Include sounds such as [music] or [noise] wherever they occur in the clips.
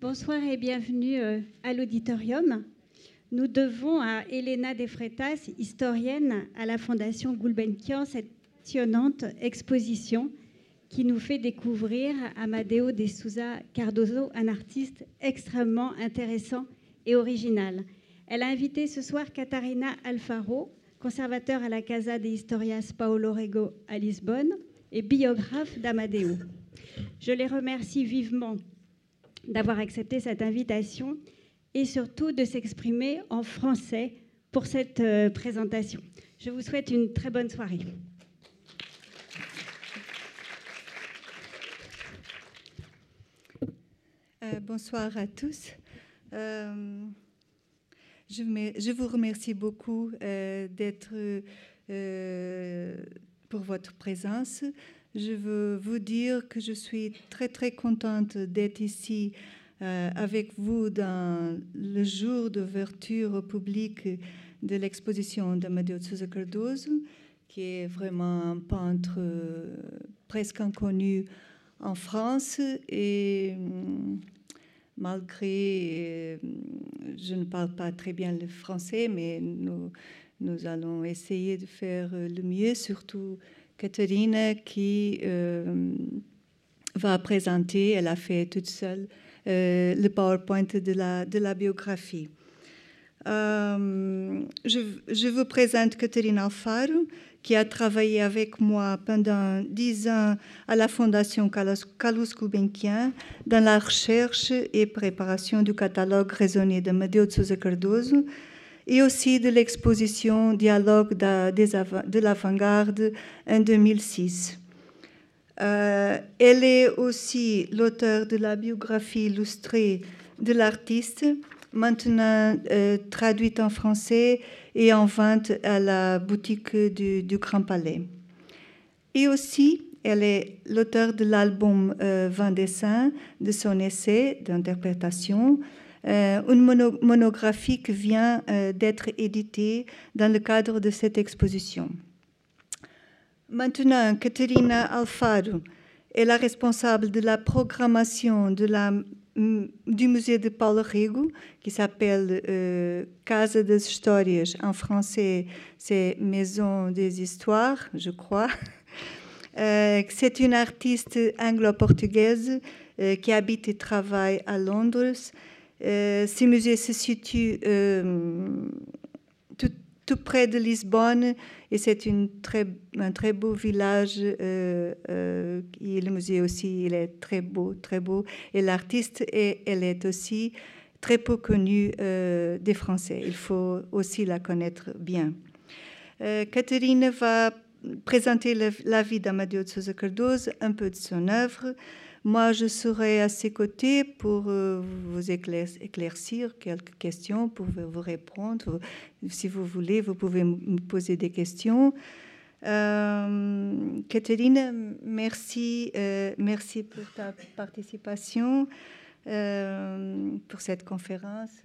Bonsoir et bienvenue euh, à l'auditorium. Nous devons à Elena De Freitas, historienne à la Fondation Gulbenkian, cette passionnante exposition qui nous fait découvrir Amadeo de Souza Cardozo, un artiste extrêmement intéressant et original. Elle a invité ce soir Catarina Alfaro, conservateur à la Casa de Historias Paolo Rego à Lisbonne et biographe d'Amadeo. Je les remercie vivement d'avoir accepté cette invitation et surtout de s'exprimer en français pour cette euh, présentation. Je vous souhaite une très bonne soirée. Euh, bonsoir à tous. Euh, je, vous remercie beaucoup d'être pour votre présence. Je veux vous dire que je suis très très contente d'être ici euh, avec vous dans le jour d'ouverture public de l'exposition d'Amadeo Sousa Cardoso, qui est vraiment un peintre euh, presque inconnu en France. Et mm, malgré, euh, je ne parle pas très bien le français, mais nous, nous allons essayer de faire le mieux, surtout Catherine qui euh, va présenter, elle a fait toute seule euh, le PowerPoint de la, biographie. Euh, je, vous présente Catherine Alfaro, qui a travaillé avec moi pendant dix ans à la Fondation Carlos Gulbenkian dans la recherche et préparation du catalogue raisonné de Medeo de Souza Cardoso et aussi de l'exposition Dialogue de, l'avant-garde en 2006. Euh, elle est aussi l'auteur de la biographie illustrée de l'artiste, maintenant euh, traduite en français et en vente à la boutique du, Grand Palais. Et aussi, elle est l'auteur de l'album euh, 20 dessins de son essai d'interprétation euh, une monographie qui vient euh, d'être éditée dans le cadre de cette exposition. Maintenant, Caterina Alfaro est la responsable de la programmation du musée de Paulo Rego, qui s'appelle euh, Casa das Histórias. En français, c'est Maison des Histoires, je crois. [laughs] c'est une artiste anglo-portugaise qui habite et travaille à Londres euh, ce musée se situe euh, tout, près de Lisbonne et c'est un très beau village. Euh, le musée aussi, il est très beau, très beau. Et l'artiste, elle est aussi très peu connue des Français. Il faut aussi la connaître bien. Catherine va présenter la, vie d'Amadeo de Sousa Cardoso, un peu de son œuvre. Moi, je serai à ses côtés pour euh, vous éclaircir quelques questions, pour vous répondre. Si vous voulez, vous pouvez me poser des questions. Euh, Catherine, merci, euh, merci pour ta participation, pour cette conférence.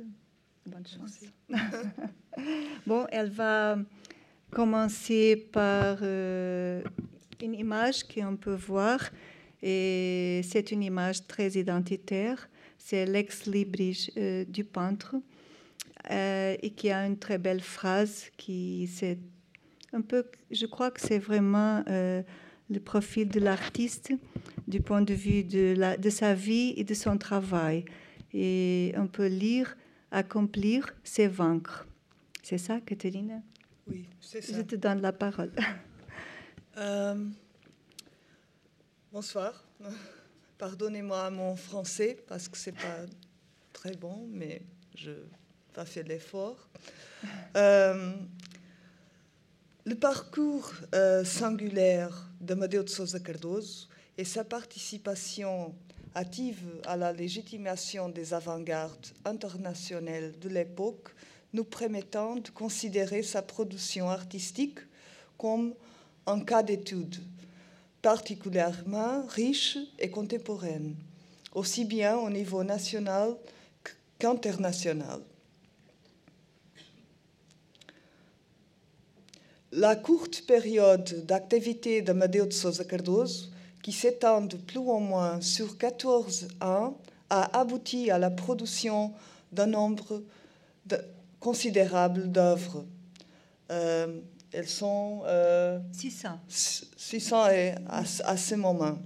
Bonne chance. [laughs] bon, elle va commencer par une image qu'on peut voir. Et c'est une image très identitaire. C'est l'ex-libris euh, du peintre euh, et qui a une très belle phrase qui c'est un peu, je crois que c'est vraiment euh, le profil de l'artiste du point de vue de, la, de sa vie et de son travail. Et on peut lire accomplir, c'est vaincre. C'est ça, Catherine Oui, c'est ça. Je te donne la parole. Bonsoir. Pardonnez-moi mon français parce que c'est pas très bon, mais je vais faire l'effort. Euh, le parcours euh, singulaire de Madeo de Sousa Cardoso et sa participation active à la légitimation des avant-gardes internationales de l'époque nous permettant de considérer sa production artistique comme un cas d'étude particulièrement riche et contemporaine, aussi bien au niveau national qu'international. La courte période d'activité de Sousa Cardoso, qui s'étend plus ou moins sur 14 ans, a abouti à la production d'un nombre considérable d'œuvres. Euh, elles sont 600, 600 à, à ce moment,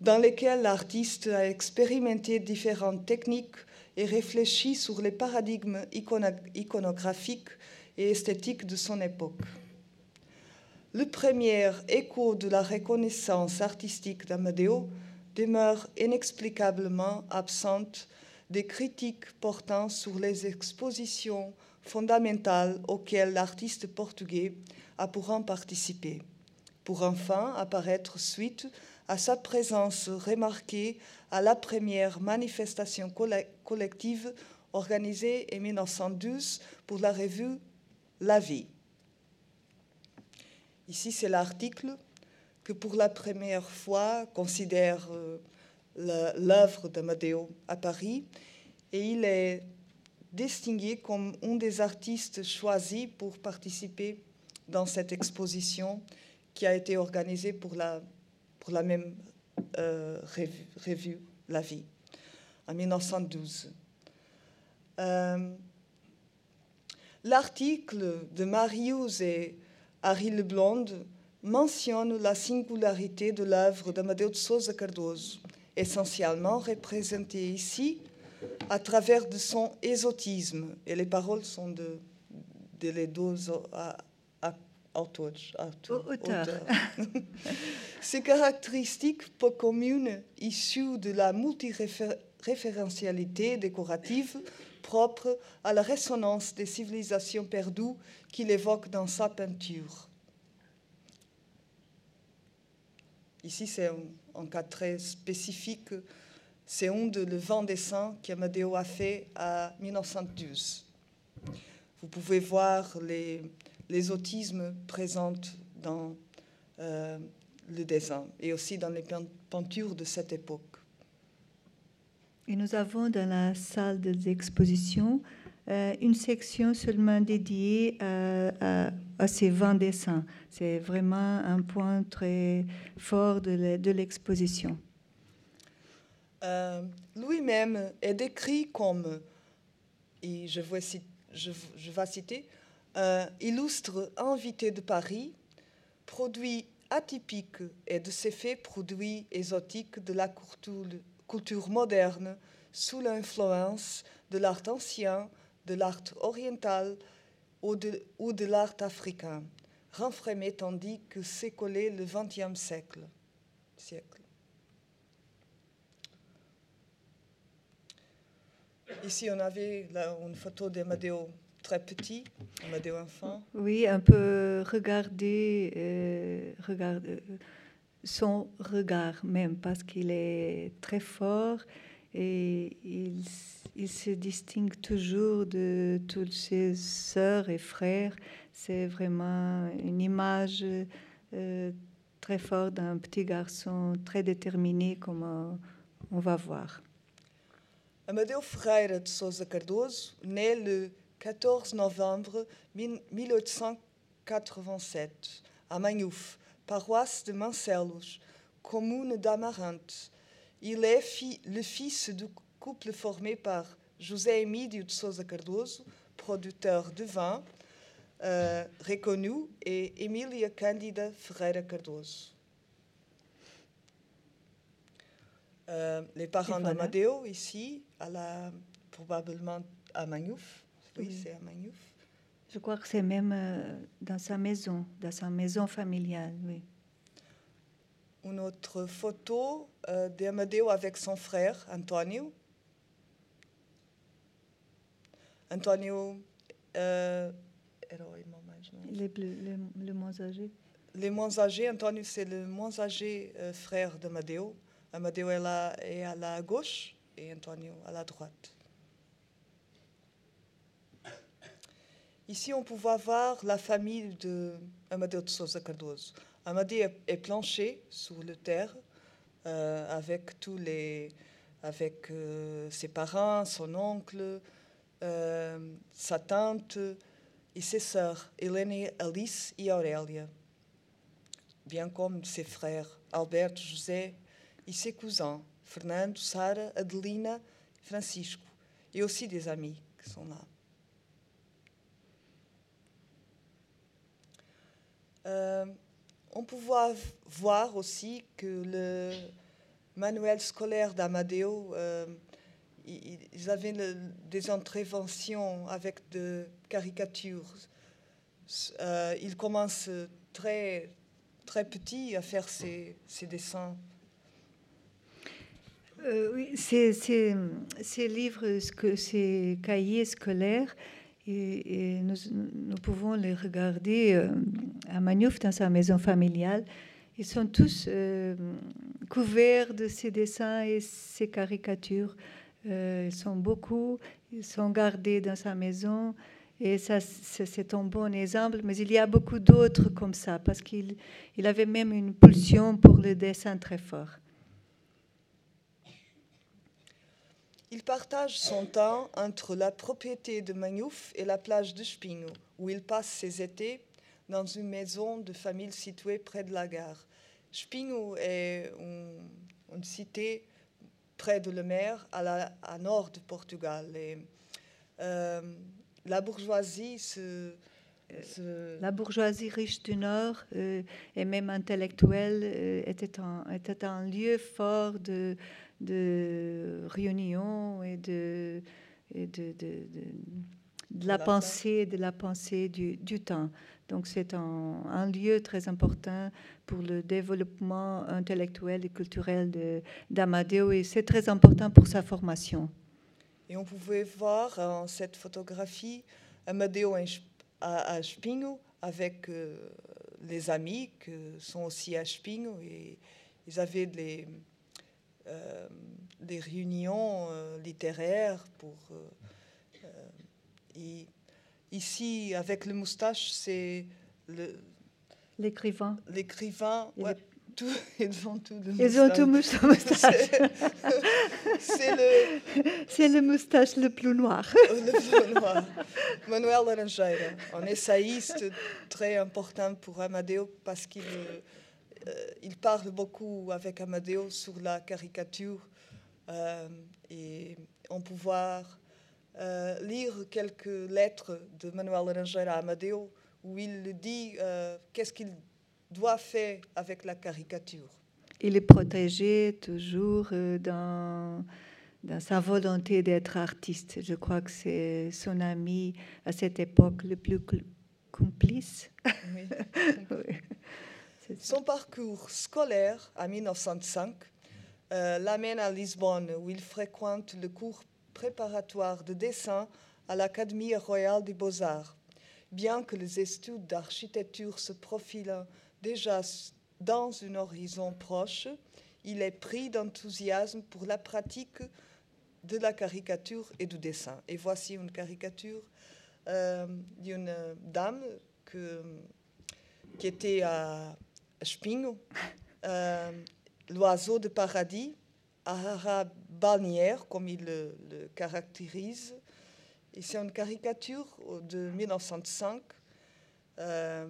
dans lesquelles l'artiste a expérimenté différentes techniques et réfléchi sur les paradigmes iconographiques et esthétiques de son époque. Le premier écho de la reconnaissance artistique d'Amadeo demeure inexplicablement absente des critiques portant sur les expositions fondamentales auxquelles l'artiste portugais a pourra participer, pour enfin apparaître suite à sa présence remarquée à la première manifestation collective organisée en 1912 pour la revue La Vie. Ici, c'est l'article que pour la première fois considère euh, l'œuvre d'Amadeo à Paris et il est distingué comme un des artistes choisis pour participer dans cette exposition qui a été organisée pour la, la même euh, revue, La Vie, en 1912. Euh, l'article de Marius et Harry Leblonde mentionne la singularité de l'œuvre d'Amadeu de Souza Cardoso, essentiellement représentée ici à travers de son ésotisme, et les paroles sont de, de les deux auteurs. [laughs] Ces caractéristiques peu communes, issues de la multiréférentialité décorative propre à la résonance des civilisations perdues qu'il évoque dans sa peinture. Ici, c'est un, cas très spécifique. C'est un de le vent dessin qu'Amadeo a fait à 1912. Vous pouvez voir les, les autismes présents dans euh, le dessin et aussi dans les peintures de cette époque. Et nous avons dans la salle des expositions euh, une section seulement dédiée à, ces 20 dessins. C'est vraiment un point très fort de l'exposition. Euh, lui-même est décrit comme, et je vais, citer, euh, illustre invité de Paris, produit atypique et de ses faits produits exotiques de la culture moderne sous l'influence de l'art ancien de l'art oriental ou de, l'art africain, renfrémé tandis que s'écoulait le XXe siècle. Ici, on avait une photo d'Amadeo très petit, Amadeo enfant. Oui, un peu regarder, euh, regarder euh, son regard même, parce qu'il est très fort et il, il, se distingue toujours de toutes ses sœurs et frères. C'est vraiment une image euh, très forte d'un petit garçon très déterminé, comme on va voir. Amadeu Freire de Souza Cardoso naît le 14 novembre 1887 à Manhouf, paroisse de Mancelos, commune d'Amarante, il est le fils du couple formé par José Emílio de Souza Cardoso, producteur de vin euh, reconnu, et Emília Cândida Ferreira Cardoso. Euh, les parents d'Amadeo, ici, à la, probablement à Magnouf. Oui, c'est à Magnouf. Je crois que c'est même euh, dans sa maison, dans sa maison familiale, oui une autre photo euh, d'Amadeo avec son frère Antonio. Antonio euh, les, les, les, moins âgés. Les moins âgés, Antonio c'est le moins âgé euh, frère d'Amadeo. Amadeo est, là, est à la gauche et Antonio à la droite. Ici, on peut voir la famille de Amadeo de Souza Cardoso. Amadi est, planché sur le terre euh, avec tous les, avec euh, ses parents, son oncle, euh, sa tante et ses sœurs, Hélène, Alice et Aurélia, bien comme ses frères, Albert, José et ses cousins, Fernando, Sara, Adelina, Francisco, et aussi des amis qui sont là. Euh, on pouvait voir aussi que le manuel scolaire d'Amadeo, euh, ils avaient des interventions avec des caricatures. Euh, il commence très, très petit à faire ses, dessins. Euh, oui, ces, livres, ces cahiers scolaires, et, nous, pouvons les regarder euh, à Maniouf dans sa maison familiale. Ils sont tous euh, couverts de ces dessins et ces caricatures. Ils sont beaucoup, ils sont gardés dans sa maison. Et ça, c'est un bon exemple, mais il y a beaucoup d'autres comme ça, parce qu'il il avait même une pulsion pour le dessin très fort. Il partage son temps entre la propriété de Magnouf et la plage de Spingo, où il passe ses étés dans une maison de famille située près de la gare. Spingo est une, cité près de la mer, à, nord de Portugal. Euh, la bourgeoisie La bourgeoisie riche du Nord euh, et même intellectuelle euh, était, un, était un lieu fort de, de réunion et de, de, de, de, la pensée, de la pensée du, du temps. Donc c'est un, un, lieu très important pour le développement intellectuel et culturel d'Amadeo et c'est très important pour sa formation. Et on pouvait voir en cette photographie Amadeo à, à Spingo avec euh, les amis qui sont aussi à Spingo et ils avaient des euh, des réunions euh, littéraires pour. Euh, ici, avec le moustache, c'est le. L'écrivain. L'écrivain. Ouais, tout, [laughs] ils ont tout le Ils ont tout moustache. C'est le. C'est le moustache le plus noir. le plus noir. Manuel Laranjeira, un essayiste très important pour Amadeo parce qu'il euh, il parle beaucoup avec Amadeo sur la caricature euh, et on peut voir euh, lire quelques lettres de Manuel Laranjeira à Amadeo où il dit qu'est-ce qu'il doit faire avec la caricature. Il est protégé toujours dans, dans sa volonté d'être artiste. Je crois que c'est son ami à cette époque le plus complice. Oui. [laughs] oui. Son parcours scolaire en 1905 euh, l'amène à Lisbonne, où il fréquente le cours préparatoire de dessin à l'Académie royale des beaux-arts. Bien que les études d'architecture se profilent déjà dans un horizon proche, il est pris d'enthousiasme pour la pratique de la caricature et du dessin. Et voici une caricature euh, d'une dame qui était à Spingo, euh, l'oiseau de paradis, Ahara balnéaire, comme il le, caractérise. Et c'est une caricature de 1905 euh,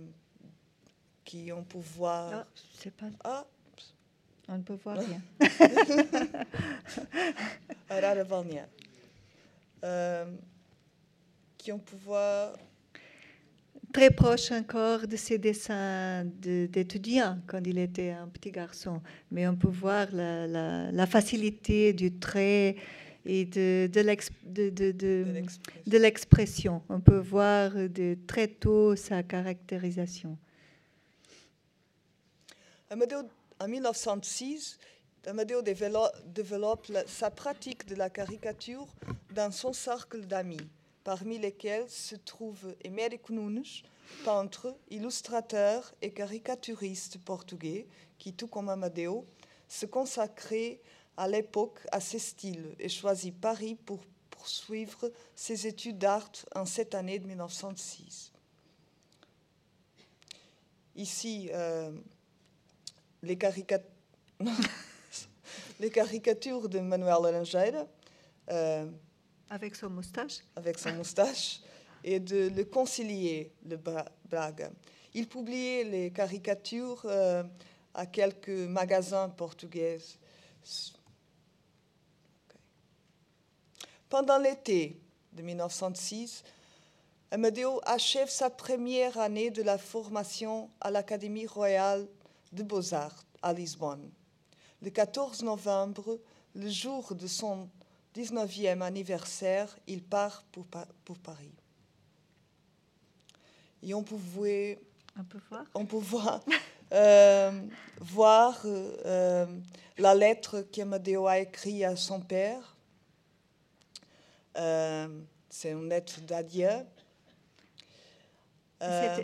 qui on peut voir. Ah, pas. Ah, on ne peut voir rien. [laughs] Ahara balnéaire. Euh, qui on peut voir très proche encore de ses dessins d'étudiant quand il était un petit garçon. Mais on peut voir la, facilité du trait et de, de, l'expression. On peut voir de très tôt sa caractérisation. en 1906, Amadeo développe sa pratique de la caricature dans son cercle d'amis parmi lesquels se trouve Emérico Nunes, peintre, illustrateur et caricaturiste portugais, qui, tout comme Amadeo, se consacrait à l'époque à ses styles et choisit Paris pour poursuivre ses études d'art en cette année de 1906. Ici, euh, les, [laughs] les, caricatures de Manuel Laranjeira, euh, avec son moustache Avec son moustache. Et de le concilier, le Braga. Il publiait les caricatures euh, à quelques magasins portugais. Pendant l'été de 1906, Amadeo achève sa première année de la formation à l'Académie royale de beaux-arts à Lisbonne. Le 14 novembre, le jour de son 19e anniversaire, il part pour, Paris. Et on pouvait, on peut voir, euh, voir euh, la lettre qu'Amadeo a écrite à son père. Euh, c'est une lettre d'adieu.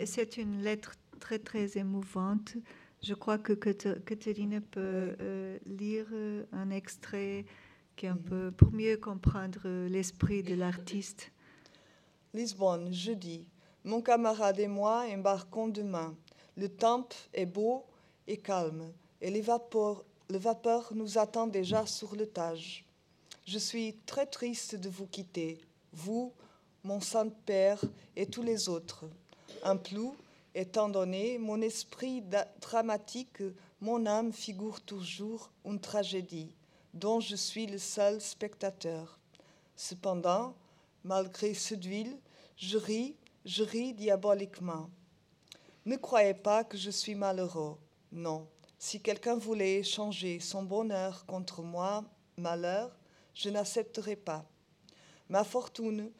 C'est une lettre très très émouvante. Je crois que Catherine peut lire un extrait qui un mhm. peu pour mieux comprendre l'esprit de l'artiste. Lisbonne, jeudi. Mon camarade et moi embarquons demain. Le temps est beau et calme, et les vapeurs, le vapeur nous attend déjà sur le Tage. Je suis très triste de vous quitter, vous, mon Saint-Père et tous les autres. Un plus, étant donné mon esprit dramatique, mon âme figure toujours une tragédie dont je suis le seul spectateur. Cependant, malgré ce d'huile, je ris je ris diaboliquement. Ne croyez pas que je suis malheureux. Non. Si quelqu'un voulait échanger son bonheur contre moi, malheur, je n'accepterai pas. Ma fortune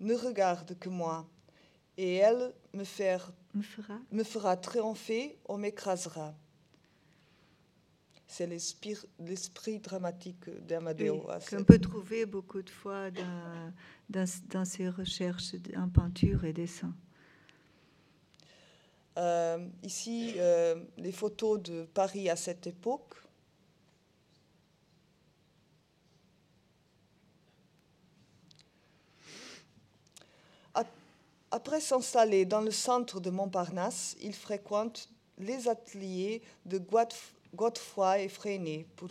ne regarde que moi, et elle me, fera, me fera triompher ou m'écrasera. C'est l'esprit dramatique d'Amadeo. Oui, qu'on peut trouver beaucoup de fois dans, dans, dans ses recherches en peinture et dessin. Euh, ici, euh, les photos de Paris à cette époque. Après s'installer dans le centre de Montparnasse, il fréquente les ateliers de Godefroy Effréné pour,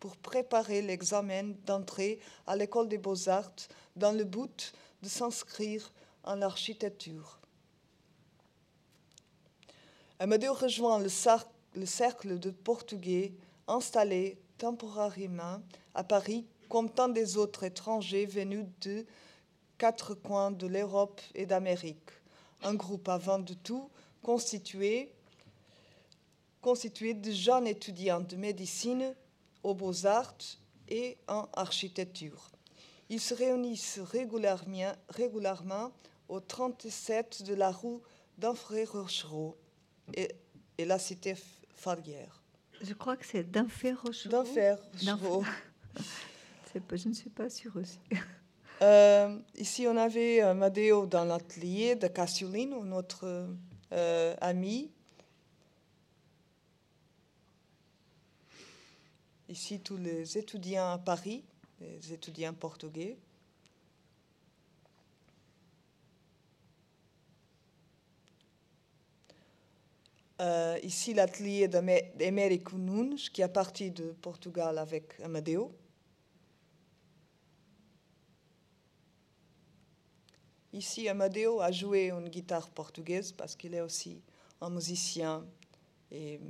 pour préparer l'examen d'entrée à l'école des beaux-arts dans le but de s'inscrire en architecture. Amadeo rejoint le, le cercle de Portugais installé temporairement à Paris comme tant des autres étrangers venus de quatre coins de l'Europe et d'Amérique. Un groupe avant de tout constitué constitué de jeunes étudiants de médecine, aux beaux-arts et en architecture. Ils se réunissent régulièrement, régulièrement au 37 de la rue d'Enfray Rochereau et, et, la cité Farrière. Je crois que c'est d'Enfer Rochereau. D'Enfer Rochereau. [laughs] je ne suis pas sûre aussi. Euh, ici, on avait euh, Madeo dans l'atelier de Cassioline, notre euh, ami, ici tous les étudiants à Paris, les étudiants portugais. Euh, ici l'atelier d'Américo Nunes, qui est parti de Portugal avec Amadeo. Ici, Amadeo a joué une guitare portugaise parce qu'il est aussi un musicien et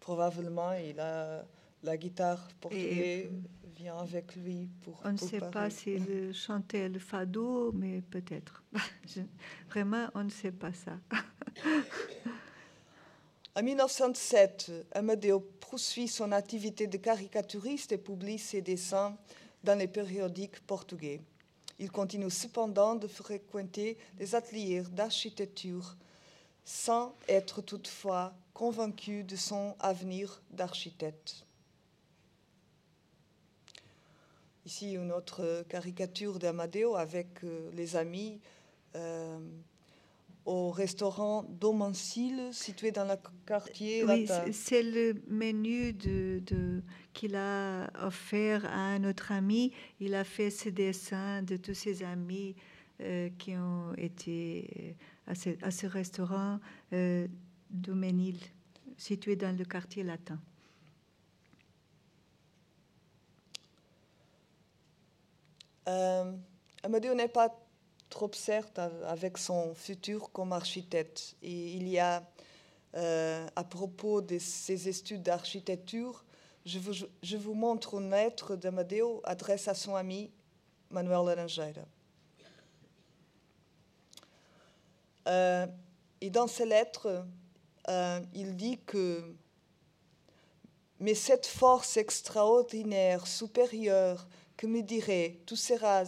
probablement il a la guitare portugaise vient avec lui pour. On ne sait pas s'il [laughs] chantait le fado, mais peut-être. [laughs] Vraiment, on ne sait pas ça. en 1907, Amadeo poursuit son activité de caricaturiste et publie ses dessins dans les périodiques portugais. Il continue cependant de fréquenter les ateliers d'architecture sans être toutefois convaincu de son avenir d'architecte. Ici, une autre caricature d'Amadeo avec euh, les amis euh, au restaurant Domancil, situé dans le quartier Oui, c'est le menu de, de qu'il a offert à notre ami. Il a fait ce dessin de tous ses amis euh, qui ont été à ce, à ce restaurant euh, Domenil, situé dans le quartier latin. Euh, Amadeo n'est pas trop certes avec son futur comme architecte. Et il y a, euh, à propos de ses études d'architecture, je vous, montre une lettre d'Amadeo adresse à son ami Manuel Laranjeira. Euh, et dans ses lettres, euh, il dit que mais cette force extraordinaire, supérieure, que me dirait tu seras,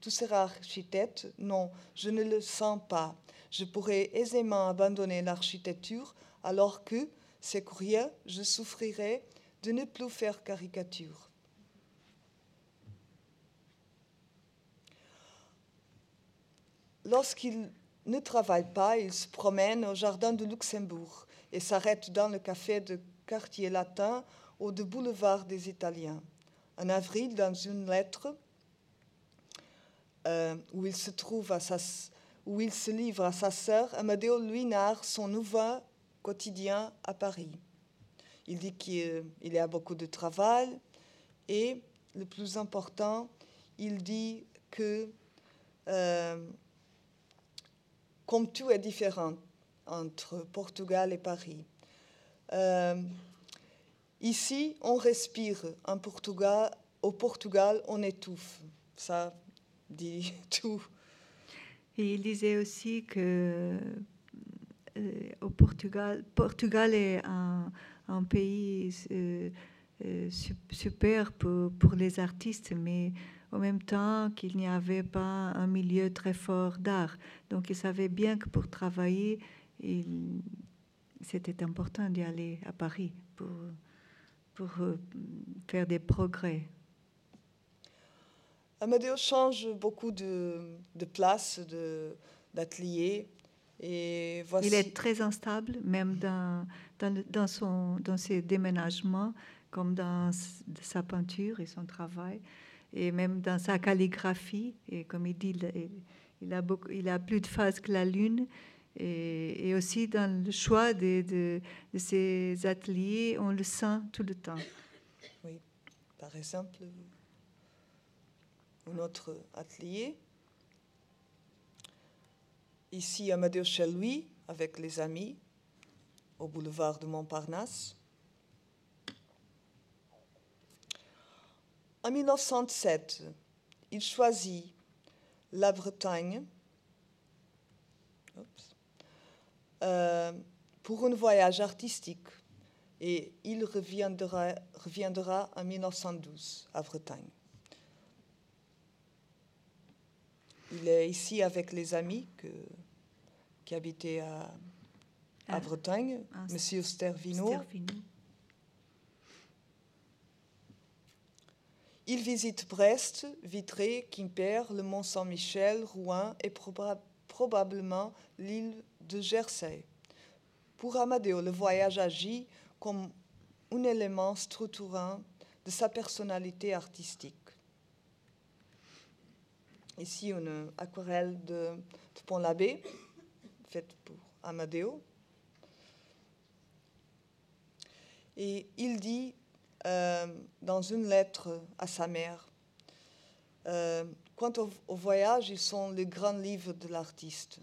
tu seras architecte, non, je ne le sens pas. Je pourrais aisément abandonner l'architecture alors que, c'est curieux, je souffrirais de ne plus faire caricature. Lorsqu'il ne travaille pas, il se promène au jardin de Luxembourg et s'arrête dans le café de quartier latin ou de boulevard des Italiens. En avril, dans une lettre euh, où il se il livre à sa sœur, Amadeo lui narre son nouveau quotidien à Paris. Il dit qu'il y a beaucoup de travail et, le plus important, il dit que euh, comme tout est différent entre Portugal et Paris. Euh, ici, on respire. En Portugal, au Portugal, on étouffe. Ça dit [laughs] tout. Il disait aussi que euh, au Portugal, Portugal est un, pays euh, super pour, pour, les artistes, mais en même temps qu'il n'y avait pas un milieu très fort d'art. Donc il savait bien que pour travailler, c'était important d'y aller à Paris pour, pour euh, faire des progrès. Amadeo change beaucoup de, de places, d'ateliers. Et voici... Il est très instable, même dans, dans, dans, son, dans ses déménagements, comme dans sa peinture et son travail et même dans sa calligraphie. Et comme il dit, il, a, beaucoup, il a plus de phases que la Lune. Et, aussi dans le choix de, ses ateliers, on le sent tout le temps. Oui, par exemple, notre atelier, ici à Madère chez lui, avec les amis, au boulevard de Montparnasse. En 1907, il choisit la Bretagne euh, pour un voyage artistique et il reviendra, reviendra en 1912 à Bretagne. Il est ici avec les amis que, qui habitaient à, à ah. Bretagne, Monsieur Stervino. Il visite Brest, Vitré, Quimper, le Mont Saint-Michel, Rouen et probablement l'île de Jersey. Pour Amadeo, le voyage agit comme un élément structurant de sa personnalité artistique. Ici, une aquarelle de, Pont-l'Abbé, faite pour Amadeo. Et il dit euh, dans une lettre à sa mère. Euh, quant au, au, voyage, ils sont les grands livres de l'artiste.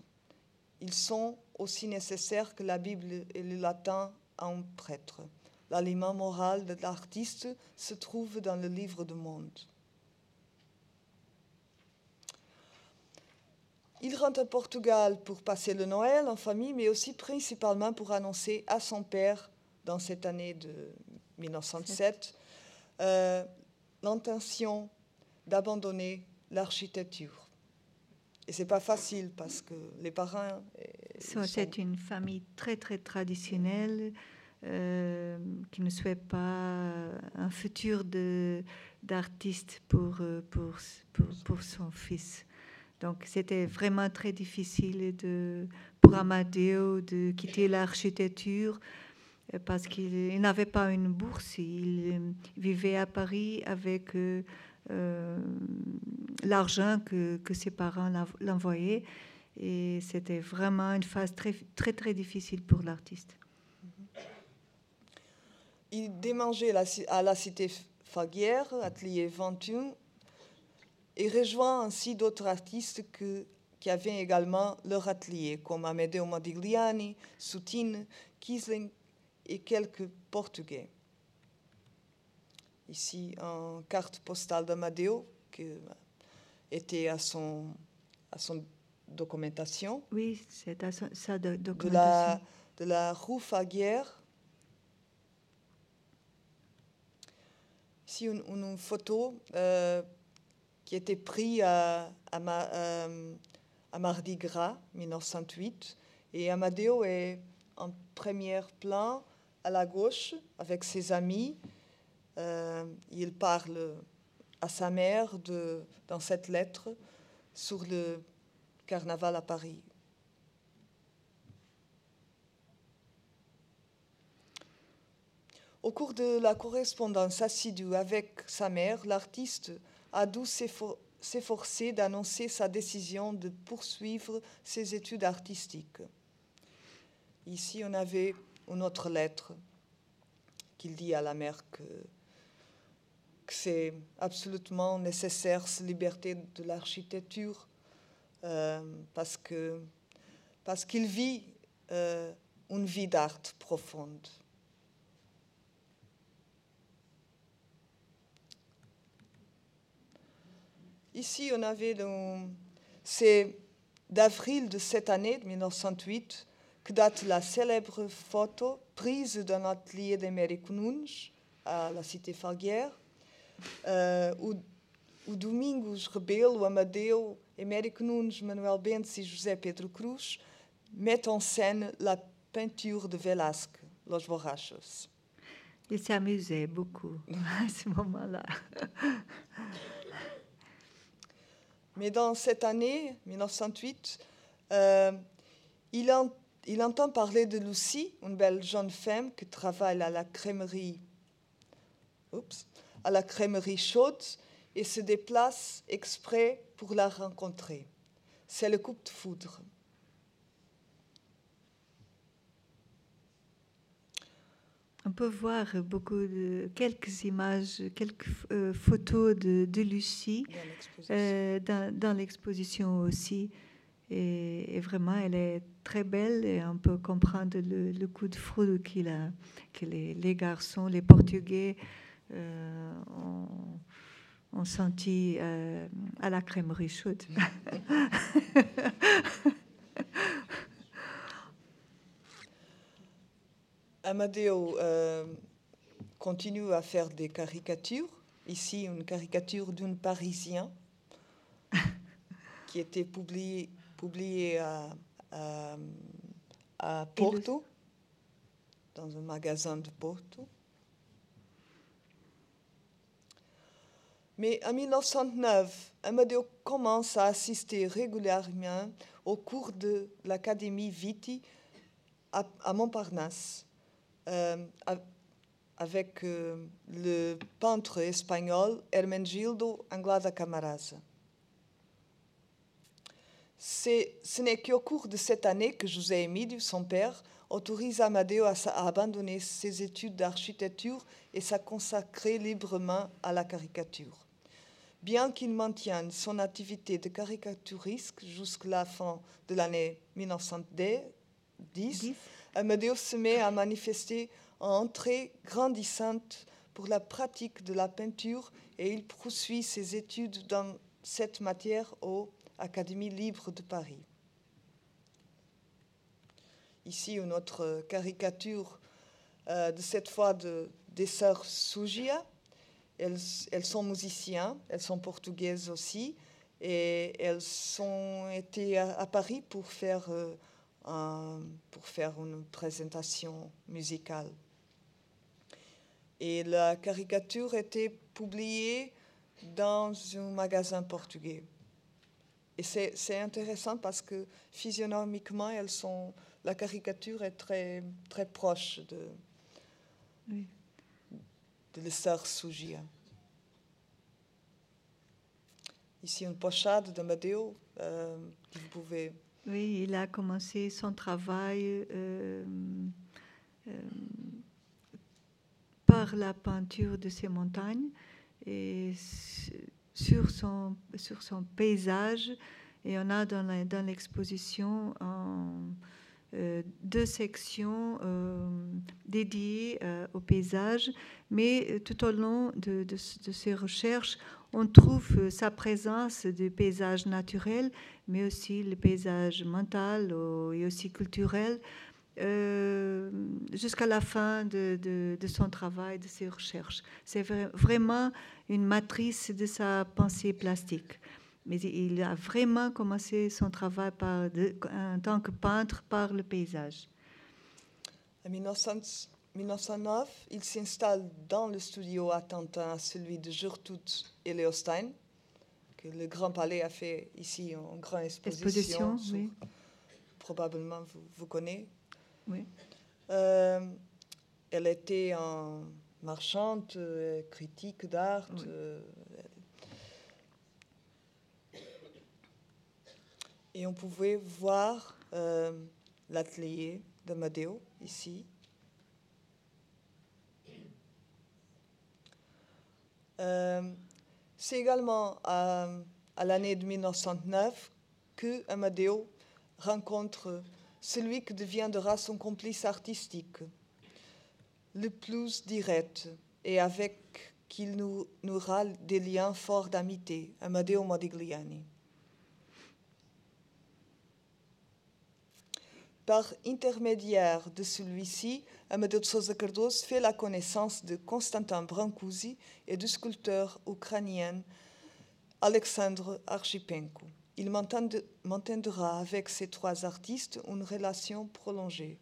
Ils sont aussi nécessaires que la Bible et le latin à un prêtre. L'aliment moral de l'artiste se trouve dans le livre du monde. Il rentre à Portugal pour passer le Noël en famille, mais aussi principalement pour annoncer à son père, dans cette année de 1907, euh, l'intention d'abandonner l'architecture. Et c'est pas facile parce que les parents. Euh, c'est une famille très très traditionnelle euh, qui ne souhaite pas un futur d'artiste pour, pour, pour, pour, son fils. Donc c'était vraiment très difficile de, pour Amadeo de quitter l'architecture parce qu'il n'avait pas une bourse, il euh, vivait à Paris avec euh, euh, l'argent que, ses parents l'envoyaient. Et c'était vraiment une phase très, très, très difficile pour l'artiste. Il démangeait à la cité Faguière, atelier 21, et rejoint ainsi d'autres artistes qui avaient également leur atelier, comme Amedeo Modigliani, Soutine, Kiesling, et quelques Portugais. Ici, une carte postale d'Amadeo. était à son, à son documentation. Oui, c'est à sa, sa do- De la, documentation. de la rue Faguière. Ici, une, une photo euh, qui était prise à, à, Ma- euh, à Mardi Gras, 1908. Et Amadeo est en premier plan à la gauche avec ses amis. Euh, il parle à sa mère dans cette lettre sur le carnaval à Paris. Au cours de la correspondance assidue avec sa mère, l'artiste a dû s'effor- s'efforcer d'annoncer sa décision de poursuivre ses études artistiques. Ici, on avait une autre lettre qu'il dit à la mère que, c'est absolument nécessaire, cette liberté de l'architecture, euh, parce parce qu'il vit euh, une vie d'art profonde. Ici, on avait c'est d'avril de cette année, de 1908, que date la célèbre photo prise dans l'atelier d'Américo Nunes, à la cité Falguière, euh, où, où Domingos Rebelo, Amadeu, Américo Nunes, Manuel Bentes et José Pedro Cruz mettent en scène la peinture de Velázquez, Los Borrachos. Il s'amusait beaucoup [laughs] à ce moment-là. Mais dans cette année, 1908, euh, il, en- il entend parler de Lucie, une belle jeune femme qui travaille à la crèmerie, oups, à la crèmerie chaude et se déplace exprès pour la rencontrer. C'est le coup de foudre. On peut voir beaucoup de quelques images, quelques euh, photos de, de Lucie dans l'exposition. euh, aussi. Et, et vraiment, elle est très belle et on peut comprendre le, le coup de foudre qu'il a, que les, les garçons, les Portugais euh, ont, ont senti euh, à la crèmerie chaude. [laughs] Amadeo euh, continue à faire des caricatures. Ici, une caricature d'un Parisien qui était publié, publié à, à- à Porto, dans un magasin de Porto. Mais en 1909, Amadeo commence à assister régulièrement au cours de l'Académie Viti à, Montparnasse, euh, avec euh, le peintre espagnol Hermenegildo Anglada Camarasa. Ce n'est qu'au cours de cette année que José Emílio, son père, autorise Amadeo à abandonner ses études d'architecture et s'à consacrer librement à la caricature. Bien qu'il maintienne son activité de caricaturiste jusqu'à la fin de l'année 1910, Dix. Amadeo se met à manifester un entrée grandissante pour la pratique de la peinture et il poursuit ses études dans cette matière au Académie libre de Paris. Ici, une autre caricature, euh, de cette fois de, des sœurs. Elles, sont musiciens, elles sont portugaises aussi, et elles ont été à, Paris pour faire, euh, pour faire une présentation musicale. Et la caricature était publiée dans un magasin portugais. Et c'est intéressant parce que physionomiquement, elles sont, la caricature est très, très proche de. De l'Essar Sugia. Ici, une pochade de Madeo euh, que vous pouvez. Oui, il a commencé son travail euh, euh, par la peinture de ces montagnes et sur son, sur son paysage. Et on a dans l'exposition deux sections dédiées au paysage, mais tout au long de, de, ces recherches, on trouve sa présence du paysage naturel, mais aussi le paysage mental et aussi culturel, jusqu'à la fin de, son travail, de ses recherches. C'est vraiment une matrice de sa pensée plastique mais il a vraiment commencé son travail par en tant que peintre par le paysage. En 1909, il s'installe dans le studio attentant à celui de Gertrude Eleostein, que le Grand Palais a fait ici en grande exposition. oui. Probablement, vous, vous connaissez. Oui. Euh, elle était en marchande, euh, critique d'art. Euh, Et on pouvait voir euh, l'atelier de Madeo ici. Euh, c'est également à, à l'année de 1909 que Amadeo rencontre celui qui deviendra son complice artistique, le plus direct et avec qui il nous, nourra des liens forts d'amitié, Amadeo Modigliani. Par intermédiaire de celui-ci, Amadeo de Cardoso fait la connaissance de Constantin Brancusi et du sculpteur ukrainien Alexandre Archipenko. Il maintiendra avec ces trois artistes une relation prolongée.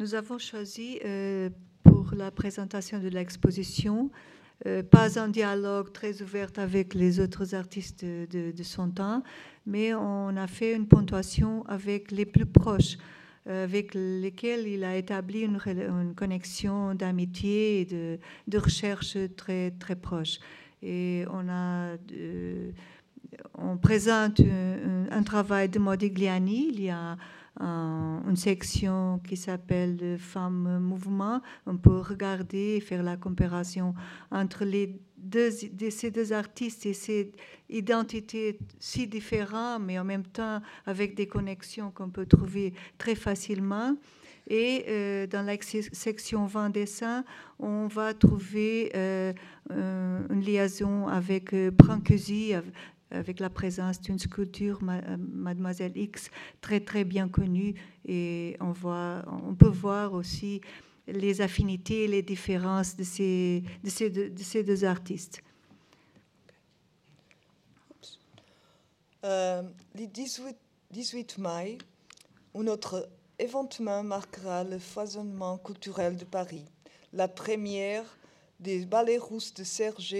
Nous avons choisi euh, pour la présentation de l'exposition euh, pas un dialogue très ouvert avec les autres artistes de, son temps, mais on a fait une ponctuation avec les plus proches, euh, avec lesquels il a établi une, connexion d'amitié et de, recherche très, très proche. Et on a. Euh, on présente un, un, travail de Modigliani. Il y a une section qui s'appelle Femmes Mouvement. On peut regarder et faire la comparaison entre ces deux artistes et ces identités si différentes, mais en même temps avec des connexions qu'on peut trouver très facilement. Et euh, dans la section 20 dessins, on va trouver euh, une liaison avec euh, Brancusi, avec la présence d'une sculpture euh, Mademoiselle X très très bien connue. Et on, voit, on peut voir aussi les affinités, les différences de ces, de ces, deux, artistes. Euh, le 18, 18 mai, un autre événement marquera le foisonnement culturel de Paris, la première des ballets russes de Serge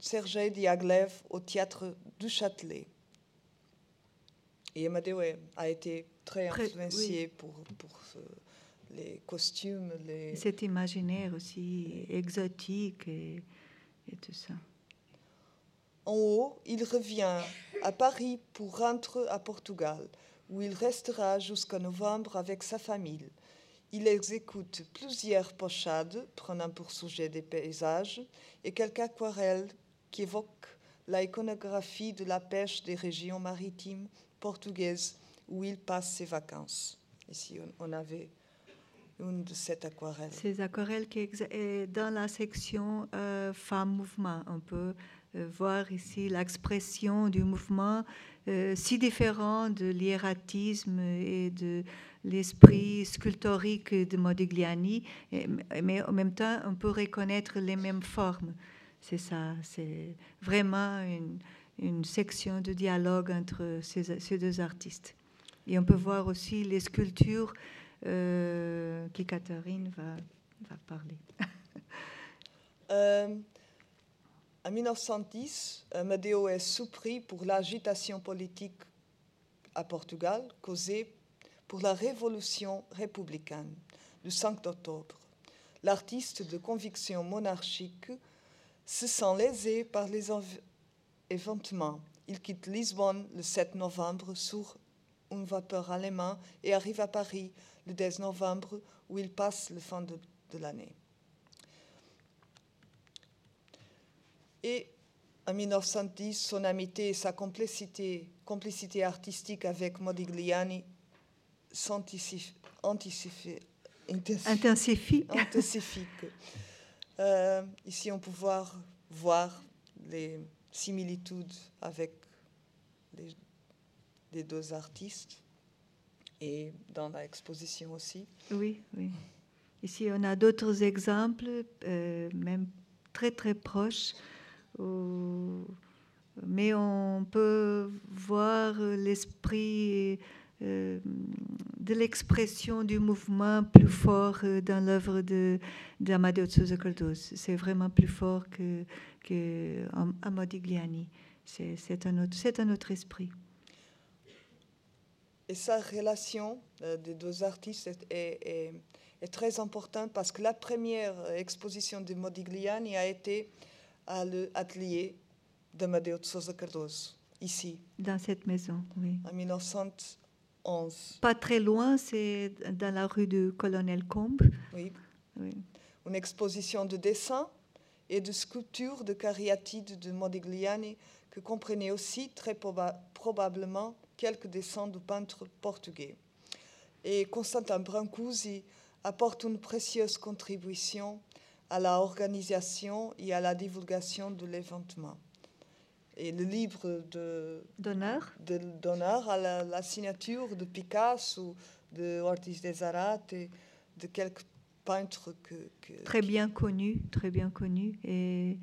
Sergei Diaghilev au théâtre du Châtelet. Et Amadeo a été très influencé pour, pour les costumes. Les... Cet imaginaire aussi exotique et, et, tout ça. En haut, il revient à Paris pour rentrer à Portugal, où il restera jusqu'en novembre avec sa famille. Il exécute plusieurs pochades prenant pour sujet des paysages et quelques aquarelles qui évoque la iconographie de la pêche des régions maritimes portugaises où il passe ses vacances. Ici, on avait une de ces aquarelles. Ces aquarelles qui sont dans la section euh, Femmes Mouvement. On peut euh, voir ici l'expression du mouvement euh, si différent de l'hiératisme et de l'esprit sculptorique de Modigliani, mais en même temps, on peut reconnaître les mêmes formes. C'est ça, c'est vraiment une, section de dialogue entre ces, deux artistes. Et on peut voir aussi les sculptures euh, qui Catherine va, va parler. [laughs] euh, en 1910, Amadeo est surpris pour l'agitation politique à Portugal causée pour la révolution républicaine du 5 octobre. L'artiste de conviction monarchique se sent lésé par les événements. Il quitte Lisbonne le 7 novembre sur un vapeur allemand et arrive à Paris le 10 novembre où il passe le fin de, l'année. Et en 1910, son amitié et sa complicité, complicité artistique avec Modigliani s'intensifie. Intensifie. intensifie. Euh, ici, on peut voir, les similitudes avec les, deux artistes et dans l'exposition aussi. Oui, oui. Ici, on a d'autres exemples, euh, même très très proches, mais on peut voir l'esprit euh, de l'expression du mouvement plus fort euh, dans l'œuvre de d'Amadeo de Sousa Cardoso. C'est vraiment plus fort que, que Amodigliani. C'est un, un autre esprit. Et sa relation euh, des deux artistes est, est- est- est très importante parce que la première exposition de Modigliani a été à l'atelier d'Amadeo de Sousa Cardoso, ici, Dans cette maison, oui. en 1911. Pas très loin, c'est dans la rue du Colonel Combe. Oui. Oui. Une exposition de dessins et de sculptures de cariatides de Modigliani que comprenait aussi très proba- probablement quelques dessins du peintre portugais. Et Constantin Brancusi apporte une précieuse contribution à la organisation et à la divulgation de l'événement. Et le livre de, D'honneur. de d'honneur à la, la signature de Picasso, de Ortiz de Zarate, de quelques peintres que, que- très bien connu, très bien connu. Et,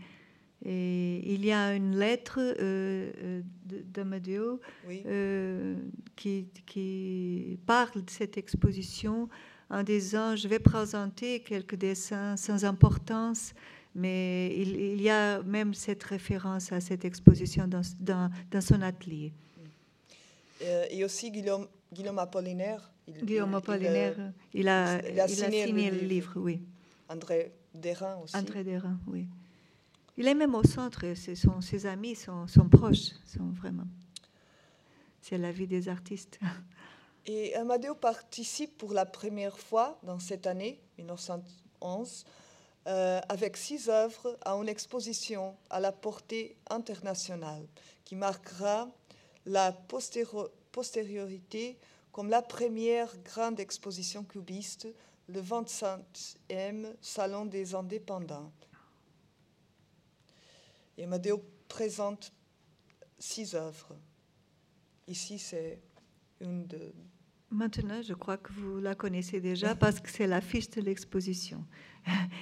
et il y a une lettre euh, euh, de- d'Amadeo oui, euh, qui, qui parle de cette exposition en disant je vais présenter quelques dessins sans importance, mais il, il y a même cette référence à cette exposition dans, dans, dans son atelier. Euh, et aussi Guillaume, Guillaume Apollinaire. il- Guillaume il- il, Apollinaire, euh, il a, il signé le le livre. oui. André Derain aussi. André Derain, oui. Il est même au centre, son- ses amis sont, sont proches, sont vraiment. C'est la vie des artistes. [laughs] Et Amadeo participe pour la première fois dans cette année, 1911, euh, avec six œuvres à une exposition à la portée internationale qui marquera la postériorité comme la première grande exposition cubiste, le 25e Salon des indépendants. Et Amadeo présente six œuvres. Ici, c'est une de, Maintenant, je crois que vous la connaissez déjà parce que c'est l'affiche de l'exposition.